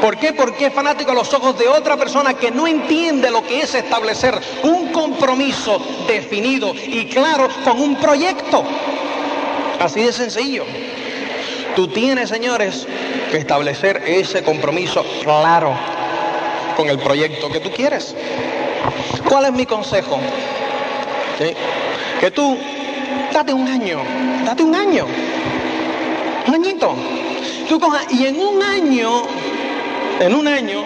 [SPEAKER 1] ¿Por qué? Porque es fanático a los ojos de otra persona que no entiende lo que es establecer un compromiso definido y claro con un proyecto. Así de sencillo. Tú tienes, señores, que establecer ese compromiso claro con el proyecto que tú quieres. ¿Cuál es mi consejo? Que tú, date un año, date un año, un añito. Tú y en un año, en un año,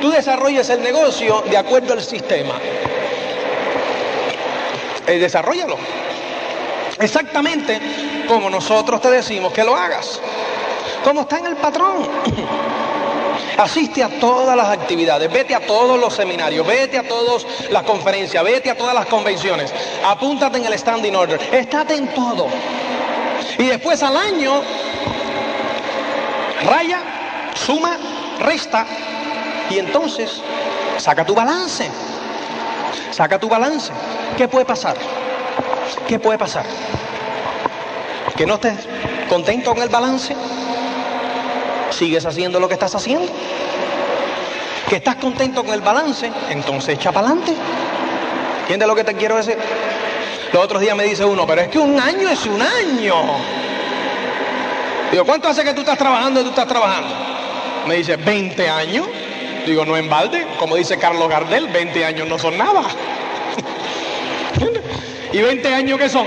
[SPEAKER 1] tú desarrollas el negocio de acuerdo al sistema. Eh, desarrollalo. Exactamente como nosotros te decimos que lo hagas. Como está en el patrón. Asiste a todas las actividades, vete a todos los seminarios, vete a todas las conferencias, vete a todas las convenciones, apúntate en el standing order, estate en todo. Y después al año, raya, suma, resta, y entonces saca tu balance. Saca tu balance. ¿Qué puede pasar? ¿Qué puede pasar? ¿Que no estés contento con el balance? Sigues haciendo lo que estás haciendo. Que estás contento con el balance, entonces echa para adelante. ¿Entiendes lo que te quiero decir? Los otros días me dice uno, pero es que un año es un año. Digo, ¿cuánto hace que tú estás trabajando y tú estás trabajando? Me dice, 20 años. Digo, no en balde, como dice Carlos Gardel, 20 años no son nada. ¿Y 20 años qué son?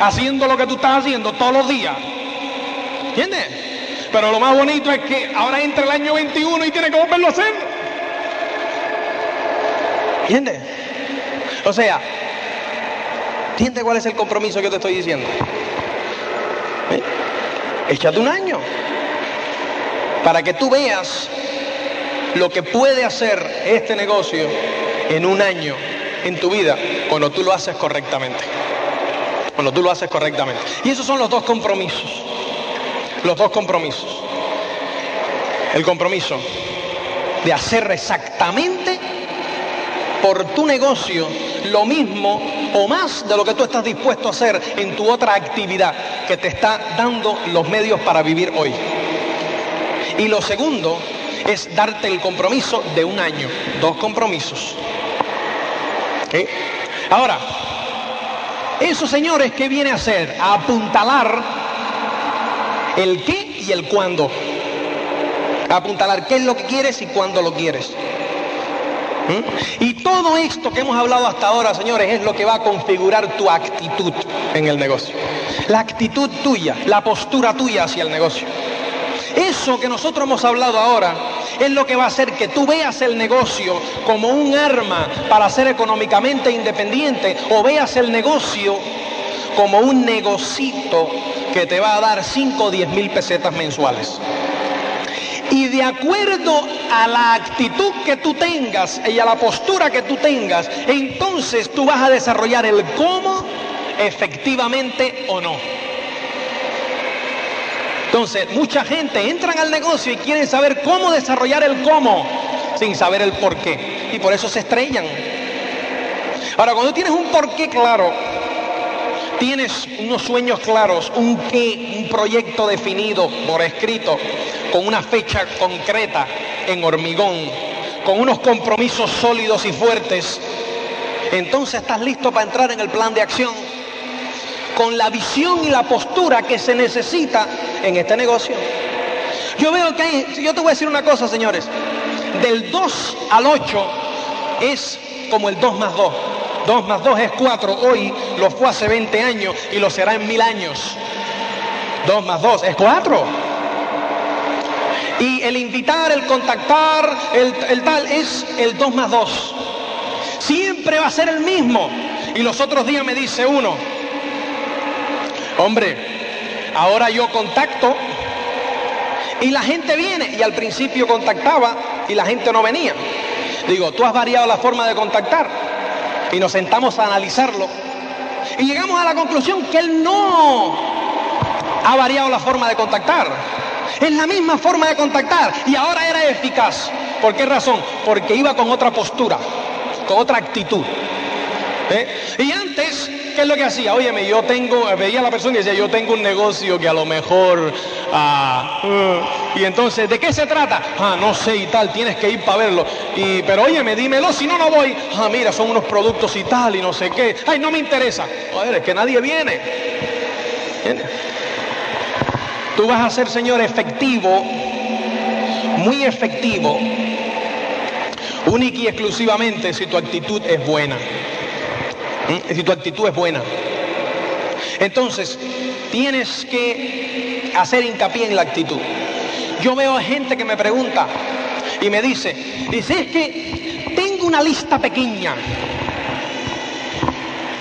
[SPEAKER 1] Haciendo lo que tú estás haciendo todos los días. ¿Entiendes? Pero lo más bonito es que ahora entra el año 21 y tiene que volverlo a hacer. ¿Entiendes? O sea, ¿entiendes cuál es el compromiso que yo te estoy diciendo? ¿Eh? Échate un año para que tú veas lo que puede hacer este negocio en un año en tu vida cuando tú lo haces correctamente. Cuando tú lo haces correctamente. Y esos son los dos compromisos los dos compromisos. El compromiso de hacer exactamente por tu negocio lo mismo o más de lo que tú estás dispuesto a hacer en tu otra actividad que te está dando los medios para vivir hoy. Y lo segundo es darte el compromiso de un año, dos compromisos. Ahora, eso señores, ¿qué viene a hacer? A apuntalar el qué y el cuándo. Apuntalar qué es lo que quieres y cuándo lo quieres. ¿Mm? Y todo esto que hemos hablado hasta ahora, señores, es lo que va a configurar tu actitud en el negocio. La actitud tuya, la postura tuya hacia el negocio. Eso que nosotros hemos hablado ahora es lo que va a hacer que tú veas el negocio como un arma para ser económicamente independiente o veas el negocio como un negocito que te va a dar 5 o 10 mil pesetas mensuales. Y de acuerdo a la actitud que tú tengas y a la postura que tú tengas, entonces tú vas a desarrollar el cómo efectivamente o no. Entonces, mucha gente entra al negocio y quieren saber cómo desarrollar el cómo sin saber el por qué. Y por eso se estrellan. Ahora, cuando tienes un por qué claro, tienes unos sueños claros, un qué, un proyecto definido por escrito, con una fecha concreta en hormigón, con unos compromisos sólidos y fuertes, entonces estás listo para entrar en el plan de acción con la visión y la postura que se necesita en este negocio. Yo veo que hay, yo te voy a decir una cosa, señores, del 2 al 8 es como el 2 más 2. 2 más 2 es 4. Hoy lo fue hace 20 años y lo será en mil años. 2 más 2 es 4. Y el invitar, el contactar, el, tal es el 2 más 2. Siempre va a ser el mismo. Y los otros días me dice uno, hombre, ahora yo contacto y la gente viene. Y al principio contactaba y la gente no venía. Digo, tú has variado la forma de contactar. Y nos sentamos a analizarlo. Y llegamos a la conclusión que él no ha variado la forma de contactar. Es la misma forma de contactar y ahora era eficaz. ¿Por qué razón? Porque iba con otra postura, con otra actitud. ¿Eh? Y antes ¿qué es lo que hacía? Óyeme, yo tengo, veía a la persona y decía, yo tengo un negocio que a lo mejor... Ah, uh, y entonces, ¿de qué se trata? Ah, no sé y tal, tienes que ir para verlo. Y, pero óyeme, dímelo, si no, no voy. Ah, mira, son unos productos y tal y no sé qué. Ay, no me interesa. Joder, es que nadie viene. Tú vas a ser, Señor, efectivo, muy efectivo, única y exclusivamente si tu actitud es buena. Si tu actitud es buena. Entonces, tienes que hacer hincapié en la actitud. Yo veo gente que me pregunta y me dice, dice, es que tengo una lista pequeña.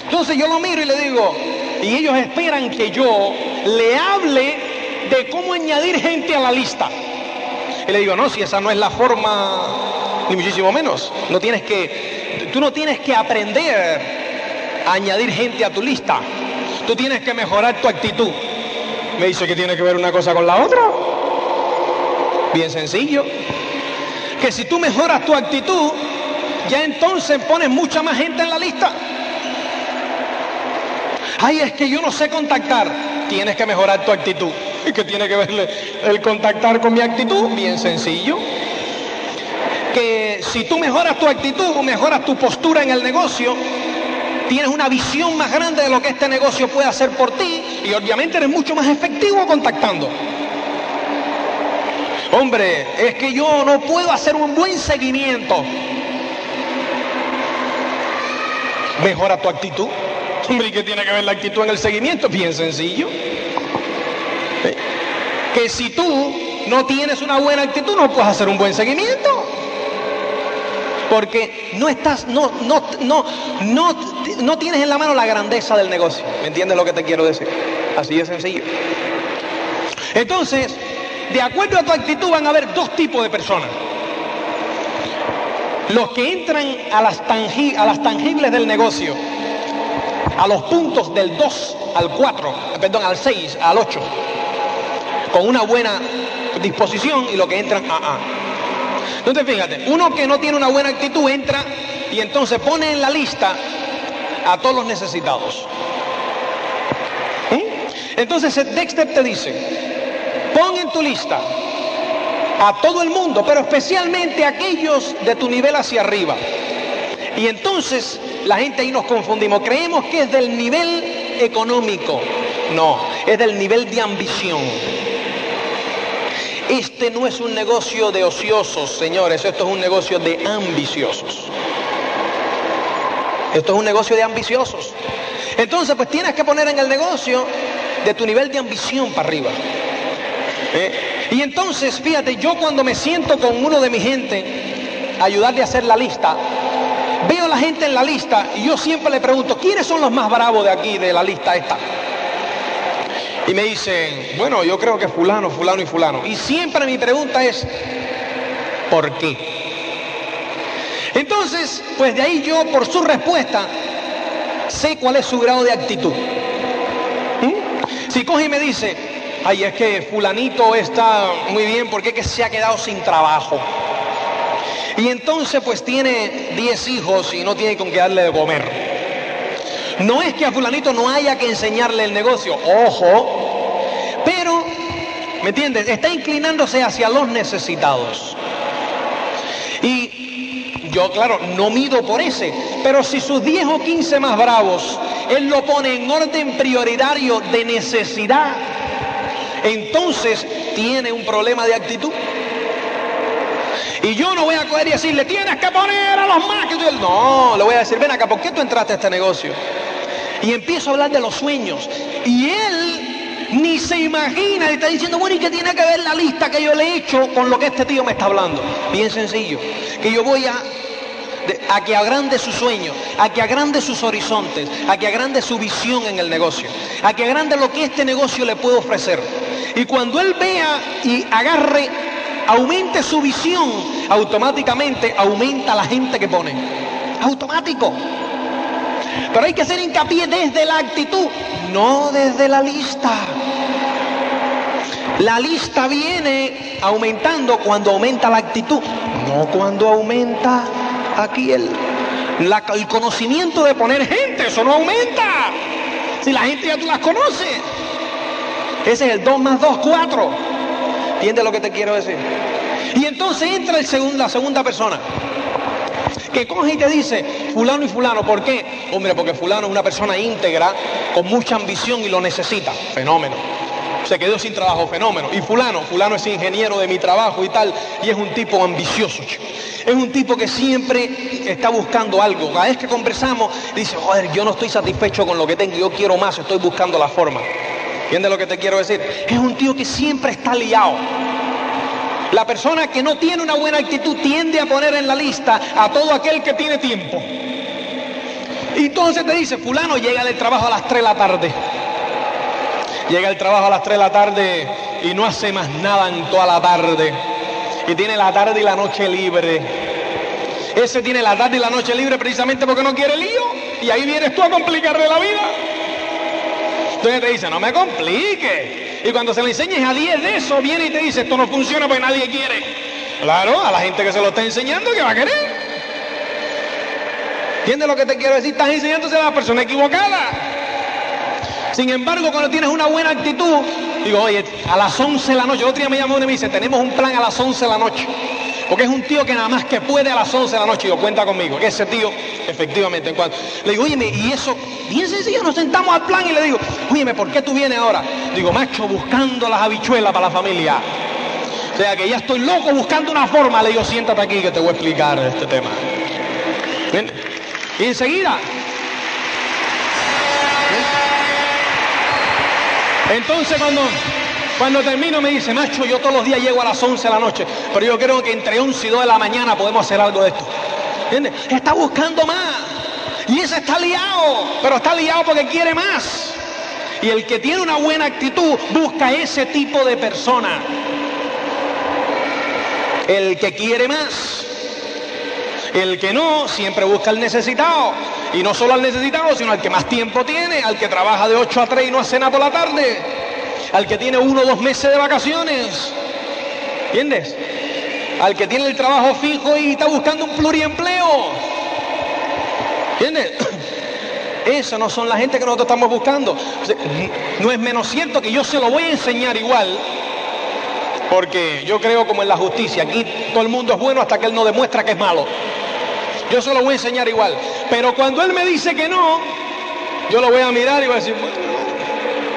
[SPEAKER 1] Entonces yo lo miro y le digo, y ellos esperan que yo le hable de cómo añadir gente a la lista. Y le digo, no, si esa no es la forma, ni muchísimo menos. No tienes que, tú no tienes que aprender añadir gente a tu lista. Tú tienes que mejorar tu actitud. Me dice que tiene que ver una cosa con la otra. Bien sencillo. Que si tú mejoras tu actitud, ya entonces pones mucha más gente en la lista. Ay, es que yo no sé contactar. Tienes que mejorar tu actitud. ¿Y qué tiene que ver el contactar con mi actitud? Bien sencillo. Que si tú mejoras tu actitud, mejoras tu postura en el negocio, tienes una visión más grande de lo que este negocio puede hacer por ti y obviamente eres mucho más efectivo contactando. Hombre, es que yo no puedo hacer un buen seguimiento. Mejora tu actitud. Hombre, ¿y qué tiene que ver la actitud en el seguimiento? Bien sencillo. Que si tú no tienes una buena actitud, no puedes hacer un buen seguimiento porque no estás, no, no, no, no, no tienes en la mano la grandeza del negocio. ¿Me entiendes lo que te quiero decir? Así de sencillo. Entonces, de acuerdo a tu actitud van a haber dos tipos de personas. Los que entran a las, a las tangibles del negocio, a los puntos del 2 al 4, perdón, al 6, al 8, con una buena disposición y los que entran a A. Entonces fíjate, uno que no tiene una buena actitud entra y entonces pone en la lista a todos los necesitados. ¿Mm? Entonces Dexter te dice, pon en tu lista a todo el mundo, pero especialmente a aquellos de tu nivel hacia arriba. Y entonces la gente ahí nos confundimos, creemos que es del nivel económico. No, es del nivel de ambición. Este no es un negocio de ociosos, señores, esto es un negocio de ambiciosos. Esto es un negocio de ambiciosos. Entonces, pues tienes que poner en el negocio de tu nivel de ambición para arriba. ¿Eh? Y entonces, fíjate, yo cuando me siento con uno de mi gente, ayudarle a hacer la lista, veo a la gente en la lista y yo siempre le pregunto, ¿quiénes son los más bravos de aquí, de la lista esta? Y me dicen, bueno, yo creo que fulano, fulano y fulano. Y siempre mi pregunta es, ¿por qué? Entonces, pues de ahí yo, por su respuesta, sé cuál es su grado de actitud. ¿Mm? Si coge y me dice, ay, es que fulanito está muy bien porque es que se ha quedado sin trabajo. Y entonces pues tiene 10 hijos y no tiene con qué darle de comer. No es que a fulanito no haya que enseñarle el negocio, ojo, pero, ¿me entiendes? Está inclinándose hacia los necesitados. Y yo, claro, no mido por ese, pero si sus 10 o 15 más bravos, él lo pone en orden prioritario de necesidad, entonces tiene un problema de actitud. Y yo no voy a coger y decirle, tienes que poner a los más No, le voy a decir, ven acá, ¿por qué tú entraste a este negocio? Y empiezo a hablar de los sueños. Y él ni se imagina, y está diciendo, bueno, ¿y qué tiene que ver la lista que yo le he hecho con lo que este tío me está hablando? Bien sencillo, que yo voy a, a que agrande su sueño, a que agrande sus horizontes, a que agrande su visión en el negocio, a que agrande lo que este negocio le puede ofrecer. Y cuando él vea y agarre, aumente su visión, automáticamente aumenta la gente que pone. Automático. Pero hay que hacer hincapié desde la actitud, no desde la lista. La lista viene aumentando cuando aumenta la actitud, no cuando aumenta aquí el, el conocimiento de poner gente, eso no aumenta. Si la gente ya tú las conoces. Ese es el 2 más 2, 4. ¿Entiendes lo que te quiero decir? Y entonces entra el segundo, la segunda persona que coge y te dice, fulano y fulano, ¿por qué? Hombre, porque fulano es una persona íntegra, con mucha ambición y lo necesita. Fenómeno. Se quedó sin trabajo, fenómeno. Y fulano, fulano es ingeniero de mi trabajo y tal, y es un tipo ambicioso. Es un tipo que siempre está buscando algo. Cada vez que conversamos, dice, joder, yo no estoy satisfecho con lo que tengo, yo quiero más, estoy buscando la forma. ¿Entiendes lo que te quiero decir? Es un tío que siempre está liado. La persona que no tiene una buena actitud tiende a poner en la lista a todo aquel que tiene tiempo. Y entonces te dice, fulano llega del trabajo a las 3 de la tarde. Llega el trabajo a las 3 de la tarde y no hace más nada en toda la tarde. Y tiene la tarde y la noche libre. Ese tiene la tarde y la noche libre precisamente porque no quiere lío. Y ahí vienes tú a complicarle la vida. Entonces te dice, no me complique. Y cuando se le enseñes a 10 de eso, viene y te dice, esto no funciona porque nadie quiere. Claro, a la gente que se lo está enseñando, que va a querer? ¿Entiendes lo que te quiero decir? Estás enseñándose a la persona equivocada. Sin embargo, cuando tienes una buena actitud, digo, oye, a las 11 de la noche, otro día me llamó uno y me dice, tenemos un plan a las 11 de la noche. Porque es un tío que nada más que puede a las 11 de la noche. Y yo, cuenta conmigo. Que ese tío, efectivamente, en cuanto. Le digo, oye, y eso, bien sencillo, nos sentamos al plan y le digo, oye, ¿por qué tú vienes ahora? Digo, macho, buscando las habichuelas para la familia. O sea, que ya estoy loco buscando una forma. Le digo, siéntate aquí que te voy a explicar este tema. Y enseguida. Entonces cuando cuando termino me dice, macho, yo todos los días llego a las 11 de la noche, pero yo creo que entre 11 y 2 de la mañana podemos hacer algo de esto. ¿Entiendes? Está buscando más. Y ese está liado, pero está liado porque quiere más. Y el que tiene una buena actitud busca ese tipo de persona. El que quiere más. El que no, siempre busca al necesitado. Y no solo al necesitado, sino al que más tiempo tiene, al que trabaja de 8 a 3 y no hace nada por la tarde al que tiene uno o dos meses de vacaciones. ¿Entiendes? Al que tiene el trabajo fijo y está buscando un pluriempleo. ¿Entiendes? Eso no son la gente que nosotros estamos buscando. No es menos cierto que yo se lo voy a enseñar igual, porque yo creo como en la justicia. Aquí todo el mundo es bueno hasta que él no demuestra que es malo. Yo se lo voy a enseñar igual. Pero cuando él me dice que no, yo lo voy a mirar y voy a decir,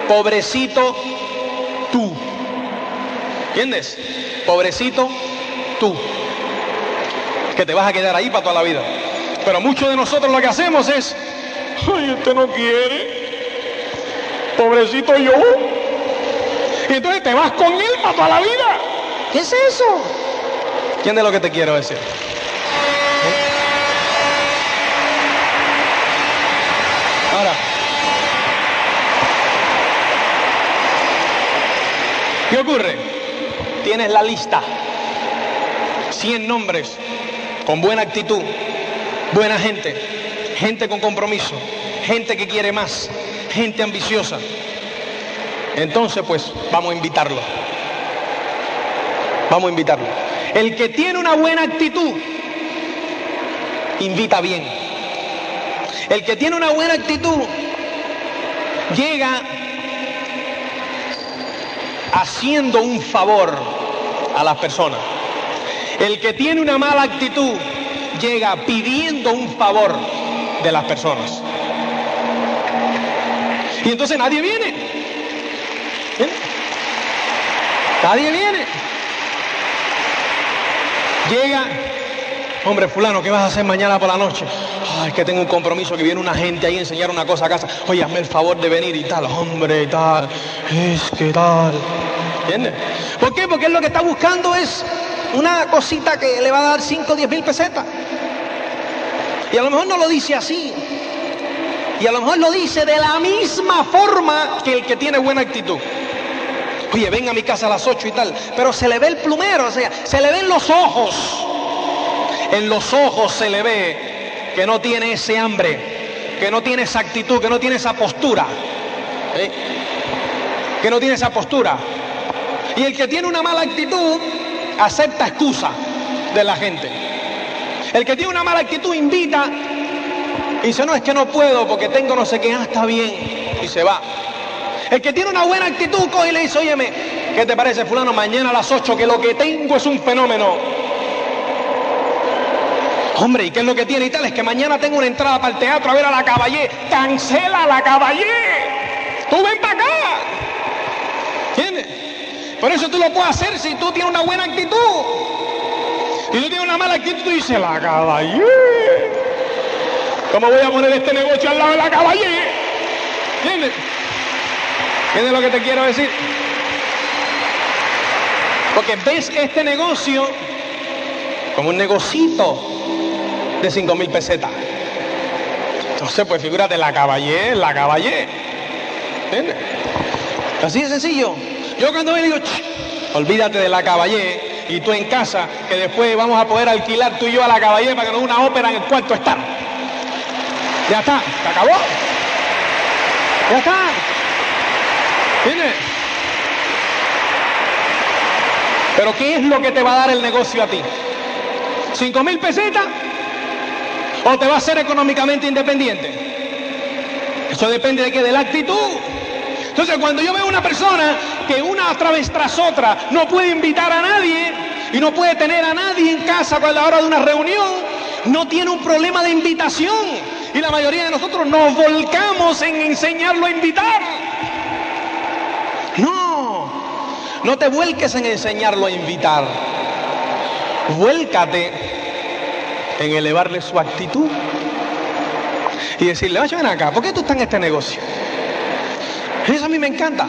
[SPEAKER 1] pobrecito tú. ¿Entiendes? Pobrecito tú. Que te vas a quedar ahí para toda la vida. Pero muchos de nosotros lo que hacemos es, ay, usted no quiere. Pobrecito yo. Y entonces te vas con él para toda la vida. ¿Qué es eso? ¿Entiendes lo que te quiero decir? ¿Qué ocurre? Tienes la lista. 100 nombres con buena actitud, buena gente, gente con compromiso, gente que quiere más, gente ambiciosa. Entonces, pues, vamos a invitarlo. Vamos a invitarlo. El que tiene una buena actitud, invita bien. El que tiene una buena actitud, llega haciendo un favor a las personas. El que tiene una mala actitud llega pidiendo un favor de las personas. Y entonces nadie viene. Nadie viene. Llega, hombre fulano, ¿qué vas a hacer mañana por la noche? Es que tengo un compromiso que viene una gente ahí a enseñar una cosa a casa. Oye, hazme el favor de venir y tal, hombre, y tal. Es que tal. ¿Entiendes? ¿Por qué? Porque él lo que está buscando es una cosita que le va a dar 5 o 10 mil pesetas. Y a lo mejor no lo dice así. Y a lo mejor lo dice de la misma forma que el que tiene buena actitud. Oye, ven a mi casa a las 8 y tal. Pero se le ve el plumero, o sea, se le ven los ojos. En los ojos se le ve que no tiene ese hambre, que no tiene esa actitud, que no tiene esa postura. Que no tiene esa postura. Y el que tiene una mala actitud acepta excusa de la gente. El que tiene una mala actitud invita y dice, no, es que no puedo porque tengo no sé qué, ah, está bien, y se va. El que tiene una buena actitud coge y le dice, óyeme, ¿qué te parece fulano? Mañana a las 8 que lo que tengo es un fenómeno. Hombre, ¿y qué es lo que tiene y tal? Es que mañana tengo una entrada para el teatro a ver a la caballé. Cancela la caballé. Tú ven para acá. ¿Entiendes? Por eso tú lo puedes hacer si tú tienes una buena actitud. Si tú tienes una mala actitud, tú dices, la caballé. ¿Cómo voy a poner este negocio al lado de la caballé? ¿Entiendes? ¿Entiendes lo que te quiero decir? Porque ves este negocio como un negocito de 5 mil pesetas. Entonces, pues figúrate, la caballé, la caballé. ¿Entiendes? Así de sencillo. Yo cuando me digo, olvídate de la caballé y tú en casa, que después vamos a poder alquilar tú y yo a la caballé para que nos una ópera en el cuarto estar. Ya está, se acabó. Ya está. ¿Entiendes? Pero ¿qué es lo que te va a dar el negocio a ti? ¿Cinco mil pesetas? ¿O te va a ser económicamente independiente? Eso depende de qué, de la actitud. Entonces, cuando yo veo una persona que una vez tras otra no puede invitar a nadie y no puede tener a nadie en casa a la hora de una reunión, no tiene un problema de invitación. Y la mayoría de nosotros nos volcamos en enseñarlo a invitar. No, no te vuelques en enseñarlo a invitar. Vuélcate en elevarle su actitud y decirle, vaya ven acá, ¿por qué tú estás en este negocio? Eso a mí me encanta.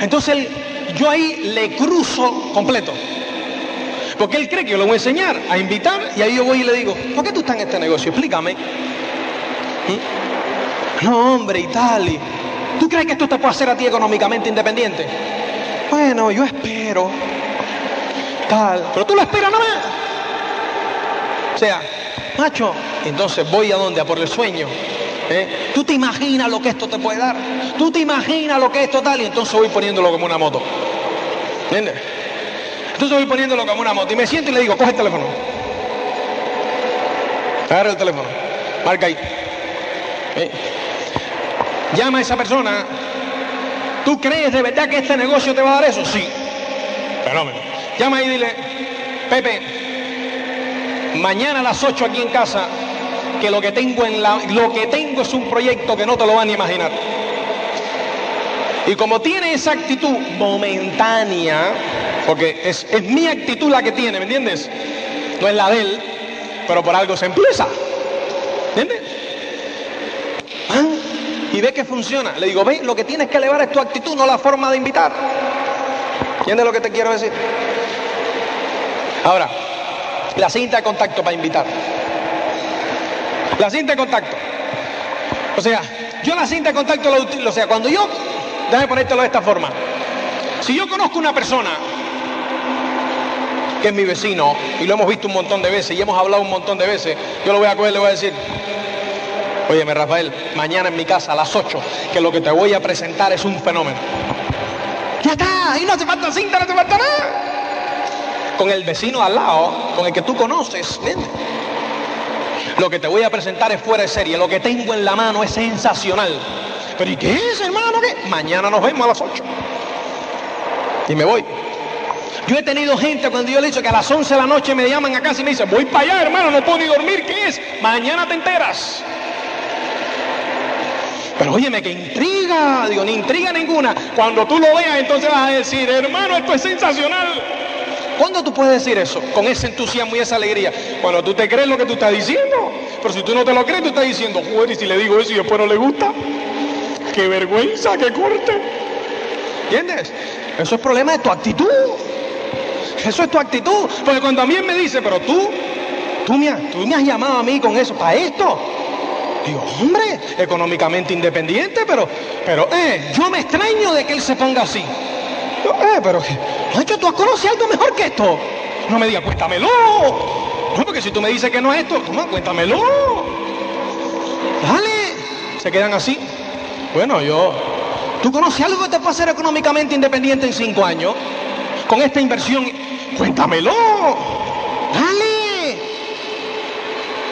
[SPEAKER 1] Entonces yo ahí le cruzo completo. Porque él cree que yo lo voy a enseñar a invitar y ahí yo voy y le digo, ¿por qué tú estás en este negocio? Explícame. ¿Mm? No, hombre, y tal. Y, ¿Tú crees que esto te puede hacer a ti económicamente independiente? Bueno, yo espero. Tal. Pero tú lo esperas no O sea, macho, entonces voy a dónde? A por el sueño. ¿Eh? Tú te imaginas lo que esto te puede dar. Tú te imaginas lo que esto tal. Y entonces voy poniéndolo como una moto. ¿Entiendes? Entonces voy poniéndolo como una moto. Y me siento y le digo, coge el teléfono. Agarra el teléfono. Marca ahí. ¿Eh? Llama a esa persona. ¿Tú crees de verdad que este negocio te va a dar eso? Sí. Fenómeno. Llama y dile, Pepe, mañana a las 8 aquí en casa, que lo que tengo en la, lo que tengo es un proyecto que no te lo van a imaginar. Y como tiene esa actitud momentánea, porque es, es mi actitud la que tiene, ¿me entiendes? No es la de él, pero por algo se empieza. ¿Entiendes? ¿Ah? y ve que funciona. Le digo, ve, lo que tienes que elevar es tu actitud, no la forma de invitar. ¿Entiendes lo que te quiero decir? Ahora, la cinta de contacto para invitar. La cinta de contacto. O sea, yo la cinta de contacto la utilizo. O sea, cuando yo, déjame ponértelo de esta forma. Si yo conozco una persona que es mi vecino y lo hemos visto un montón de veces y hemos hablado un montón de veces, yo lo voy a coger y le voy a decir, óyeme Rafael, mañana en mi casa a las 8, que lo que te voy a presentar es un fenómeno. Ya está, y no hace falta cinta, no hace falta nada. Con el vecino al lado, con el que tú conoces, lo que te voy a presentar es fuera de serie, lo que tengo en la mano es sensacional. Pero ¿y qué es, hermano? ¿Qué? Mañana nos vemos a las 8. Y me voy. Yo he tenido gente cuando yo le he dicho que a las 11 de la noche me llaman a casa y me dicen, voy para allá, hermano, no puedo ni dormir, ¿qué es? Mañana te enteras. Pero óyeme, que intriga, digo, ni intriga ninguna. Cuando tú lo veas, entonces vas a decir, hermano, esto es sensacional. ¿Cuándo tú puedes decir eso? Con ese entusiasmo y esa alegría. Cuando tú te crees lo que tú estás diciendo. Pero si tú no te lo crees, tú estás diciendo, joder, y si le digo eso y después no le gusta, qué vergüenza, qué corte. ¿Entiendes? Eso es problema de tu actitud. Eso es tu actitud. Porque cuando a mí me dice, pero tú, tú me, has, tú me has llamado a mí con eso, para esto. Digo, hombre, económicamente independiente, pero, pero, eh, yo me extraño de que él se ponga así. Eh, pero, hecho ¿tú has conocido algo mejor que esto? No me digas, cuéntamelo. No, porque si tú me dices que no es esto, toma, cuéntamelo. Dale. Se quedan así. Bueno, yo, ¿tú conoces algo que te puede hacer económicamente independiente en cinco años? Con esta inversión, cuéntamelo. Dale.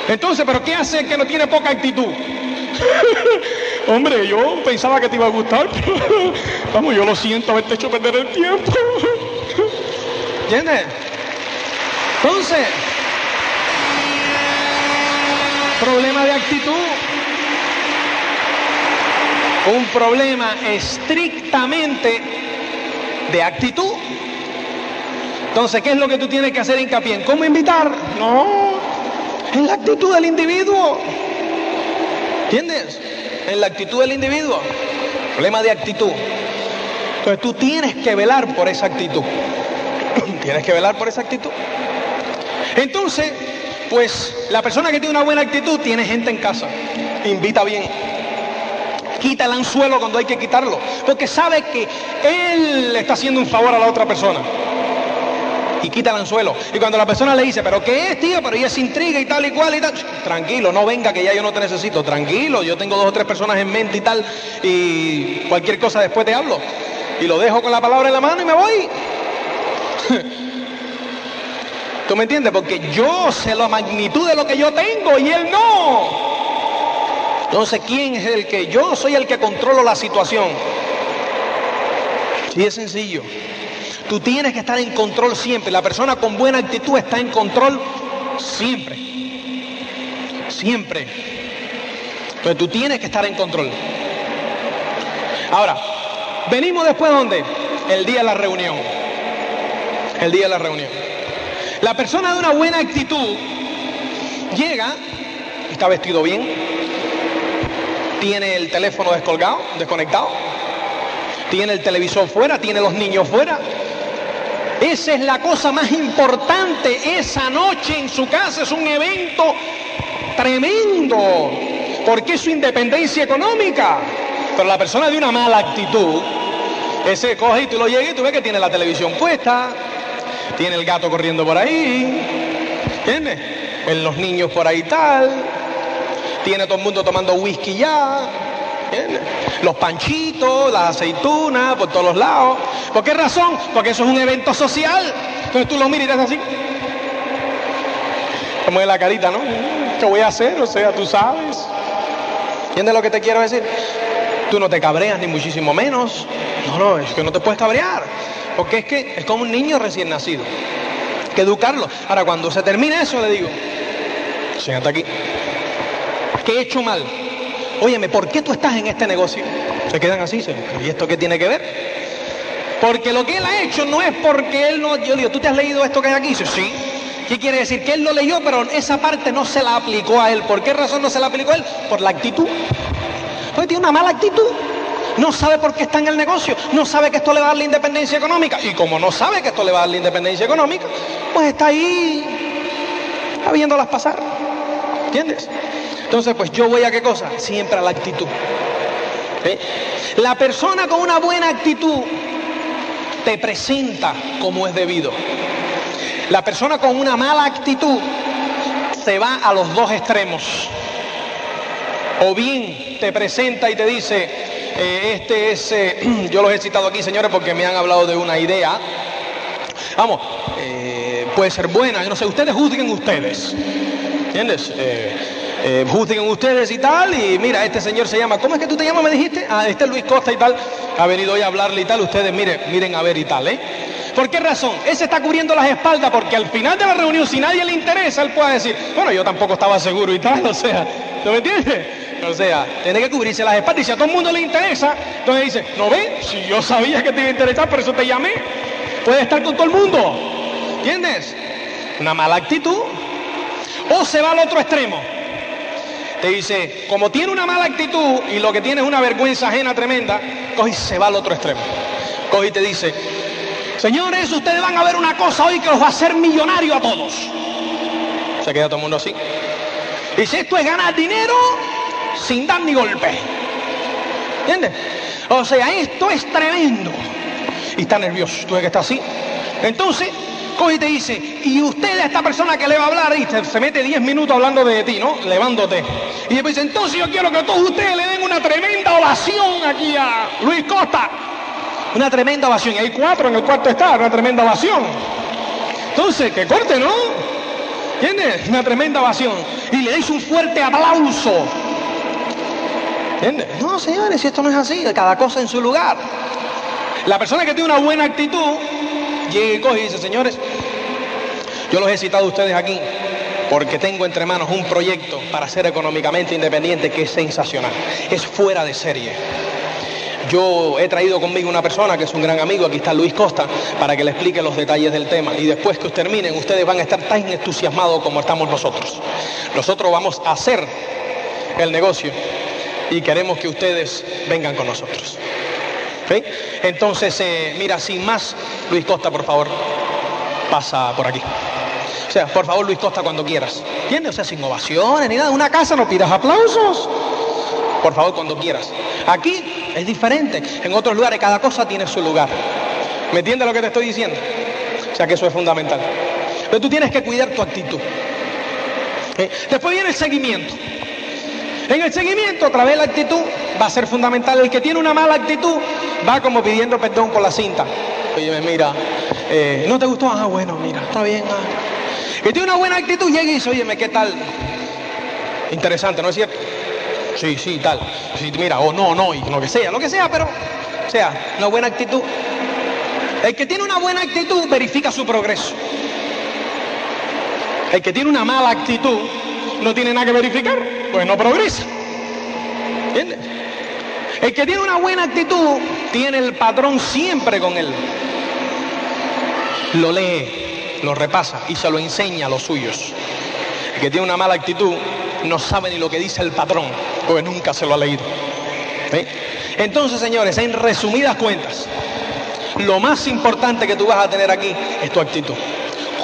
[SPEAKER 1] Entonces, ¿pero qué hace que no tiene poca actitud? Hombre, yo pensaba que te iba a gustar, pero vamos, yo lo siento haberte hecho perder el tiempo. ¿Entiendes? Entonces, problema de actitud. Un problema estrictamente de actitud. Entonces, ¿qué es lo que tú tienes que hacer hincapié? ¿Cómo invitar? No, en la actitud del individuo. ¿Entiendes? En la actitud del individuo. Problema de actitud. Entonces tú tienes que velar por esa actitud. tienes que velar por esa actitud. Entonces, pues la persona que tiene una buena actitud tiene gente en casa. Invita bien. Quita el anzuelo cuando hay que quitarlo. Porque sabe que él está haciendo un favor a la otra persona y quita el anzuelo. Y cuando la persona le dice, pero ¿qué es, tío? Pero ella es intriga y tal y cual y tal. Tranquilo, no venga que ya yo no te necesito. Tranquilo, yo tengo dos o tres personas en mente y tal. Y cualquier cosa después te hablo. Y lo dejo con la palabra en la mano y me voy. ¿Tú me entiendes? Porque yo sé la magnitud de lo que yo tengo y él no. Entonces, ¿quién es el que? Yo soy el que controlo la situación. Sí, es sencillo. Tú tienes que estar en control siempre. La persona con buena actitud está en control siempre. Siempre. Entonces tú tienes que estar en control. Ahora, venimos después dónde? El día de la reunión. El día de la reunión. La persona de una buena actitud llega, está vestido bien, tiene el teléfono descolgado, desconectado, tiene el televisor fuera, tiene los niños fuera, esa es la cosa más importante. Esa noche en su casa es un evento tremendo, porque es su independencia económica. Pero la persona de una mala actitud, ese coge y tú lo llegas y tú ves que tiene la televisión puesta, tiene el gato corriendo por ahí, ¿entiendes? En los niños por ahí tal, tiene todo el mundo tomando whisky ya, los panchitos, las aceitunas, por todos los lados. ¿Por qué razón? Porque eso es un evento social. Entonces tú lo miras y estás así. Como de la carita, ¿no? ¿Qué voy a hacer? O sea, tú sabes. ¿Entiendes lo que te quiero decir? Tú no te cabreas ni muchísimo menos. No, no, es que no te puedes cabrear. Porque es que es como un niño recién nacido. Hay que educarlo. Ahora, cuando se termine eso, le digo, siéntate aquí. ¿Qué he hecho mal? Óyeme, ¿por qué tú estás en este negocio? Se quedan así, ¿y esto qué tiene que ver? Porque lo que él ha hecho no es porque él no, yo digo, ¿tú te has leído esto que hay aquí? Dice, sí. ¿Qué quiere decir? Que él lo leyó, pero esa parte no se la aplicó a él. ¿Por qué razón no se la aplicó a él? Por la actitud. Pues tiene una mala actitud. No sabe por qué está en el negocio. No sabe que esto le va a dar la independencia económica. Y como no sabe que esto le va a dar la independencia económica, pues está ahí viéndolas pasar. ¿Entiendes? Entonces, pues yo voy a qué cosa? Siempre a la actitud. La persona con una buena actitud te presenta como es debido. La persona con una mala actitud se va a los dos extremos. O bien te presenta y te dice, eh, este es, eh, yo los he citado aquí señores porque me han hablado de una idea. Vamos, eh, puede ser buena, yo no sé, ustedes juzguen ustedes. ¿Entiendes? Juzguen ustedes y tal, y mira, este señor se llama, ¿cómo es que tú te llamas? Me dijiste, ah, este es Luis Costa y tal, ha venido hoy a hablarle y tal, ustedes miren, miren a ver y tal, ¿eh? ¿Por qué razón? Ese está cubriendo las espaldas porque al final de la reunión, si nadie le interesa, él puede decir, bueno, yo tampoco estaba seguro y tal, o sea, ¿tú me entiendes? O sea, tiene que cubrirse las espaldas y si a todo el mundo le interesa, entonces dice, no ve, si yo sabía que te iba a interesar, por eso te llamé, puede estar con todo el mundo, ¿entiendes? Una mala actitud. O se va al otro extremo. Te dice, como tiene una mala actitud y lo que tiene es una vergüenza ajena tremenda, coge y se va al otro extremo. Coge y te dice, Señores, ustedes van a ver una cosa hoy que los va a hacer millonario a todos. Se queda todo el mundo así. Y si esto es ganar dinero sin dar ni golpe. ¿Entiendes? O sea, esto es tremendo. Y está nervioso, tú ves que está así. Entonces, coge y te dice, y usted a esta persona que le va a hablar, y se, mete 10 minutos hablando de ti, ¿no? Levándote. Y después dice, entonces yo quiero que todos ustedes le den una tremenda ovación aquí a Luis Costa. Una tremenda ovación. Y hay cuatro en el cuarto está, una tremenda ovación. Entonces, que corte, ¿no? ¿Entiendes? Una tremenda ovación. Y le dais un fuerte aplauso. ¿Entiendes? No, señores, si esto no es así, cada cosa en su lugar. La persona que tiene una buena actitud, llega y coge y dice, señores, yo los he citado a ustedes aquí porque tengo entre manos un proyecto para ser económicamente independiente que es sensacional, es fuera de serie. Yo he traído conmigo una persona que es un gran amigo, aquí está Luis Costa, para que le explique los detalles del tema. Y después que terminen, ustedes van a estar tan entusiasmados como estamos nosotros. Nosotros vamos a hacer el negocio y queremos que ustedes vengan con nosotros. Entonces, eh, mira, sin más, Luis Costa, por favor, pasa por aquí. O sea, por favor, Luis Costa, cuando quieras. ¿Entiendes? O sea, sin ovaciones ni nada. Una casa no pidas aplausos. Por favor, cuando quieras. Aquí es diferente. En otros lugares cada cosa tiene su lugar. ¿Me entiendes lo que te estoy diciendo? O sea que eso es fundamental. Pero tú tienes que cuidar tu actitud. Después viene el seguimiento. En el seguimiento, a través de la actitud, va a ser fundamental. El que tiene una mala actitud va como pidiendo perdón por la cinta. Oye, mira, eh, ¿no te gustó? Ah, bueno, mira, está bien. Ah. Que tiene una buena actitud, llega y dice, oye, ¿qué tal? Interesante, ¿no es cierto? sí, sí, tal. Sí, mira, o no, no, y lo que sea, lo que sea, pero, sea, una buena actitud. El que tiene una buena actitud verifica su progreso. El que tiene una mala actitud no tiene nada que verificar, pues no progresa. ¿Entiendes? El que tiene una buena actitud tiene el patrón siempre con él. Lo lee, lo repasa y se lo enseña a los suyos. El que tiene una mala actitud no sabe ni lo que dice el patrón, porque nunca se lo ha leído. Entonces, señores, en resumidas cuentas, lo más importante que tú vas a tener aquí es tu actitud.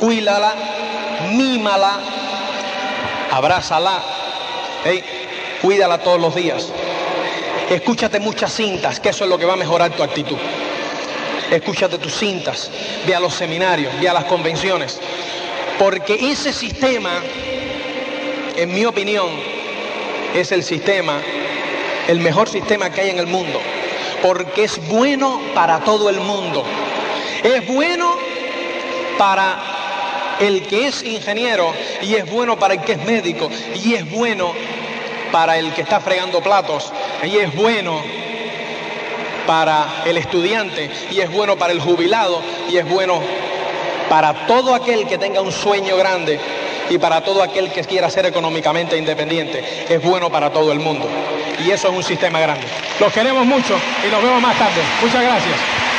[SPEAKER 1] Cuídala, mímala, abrázala, cuídala todos los días. Escúchate muchas cintas, que eso es lo que va a mejorar tu actitud. Escúchate tus cintas, ve a los seminarios, ve a las convenciones, porque ese sistema en mi opinión, es el sistema, el mejor sistema que hay en el mundo, porque es bueno para todo el mundo. Es bueno para el que es ingeniero y es bueno para el que es médico y es bueno para el que está fregando platos y es bueno para el estudiante y es bueno para el jubilado y es bueno para todo aquel que tenga un sueño grande y para todo aquel que quiera ser económicamente independiente. Es bueno para todo el mundo. Y eso es un sistema grande. Los queremos mucho y nos vemos más tarde. Muchas gracias.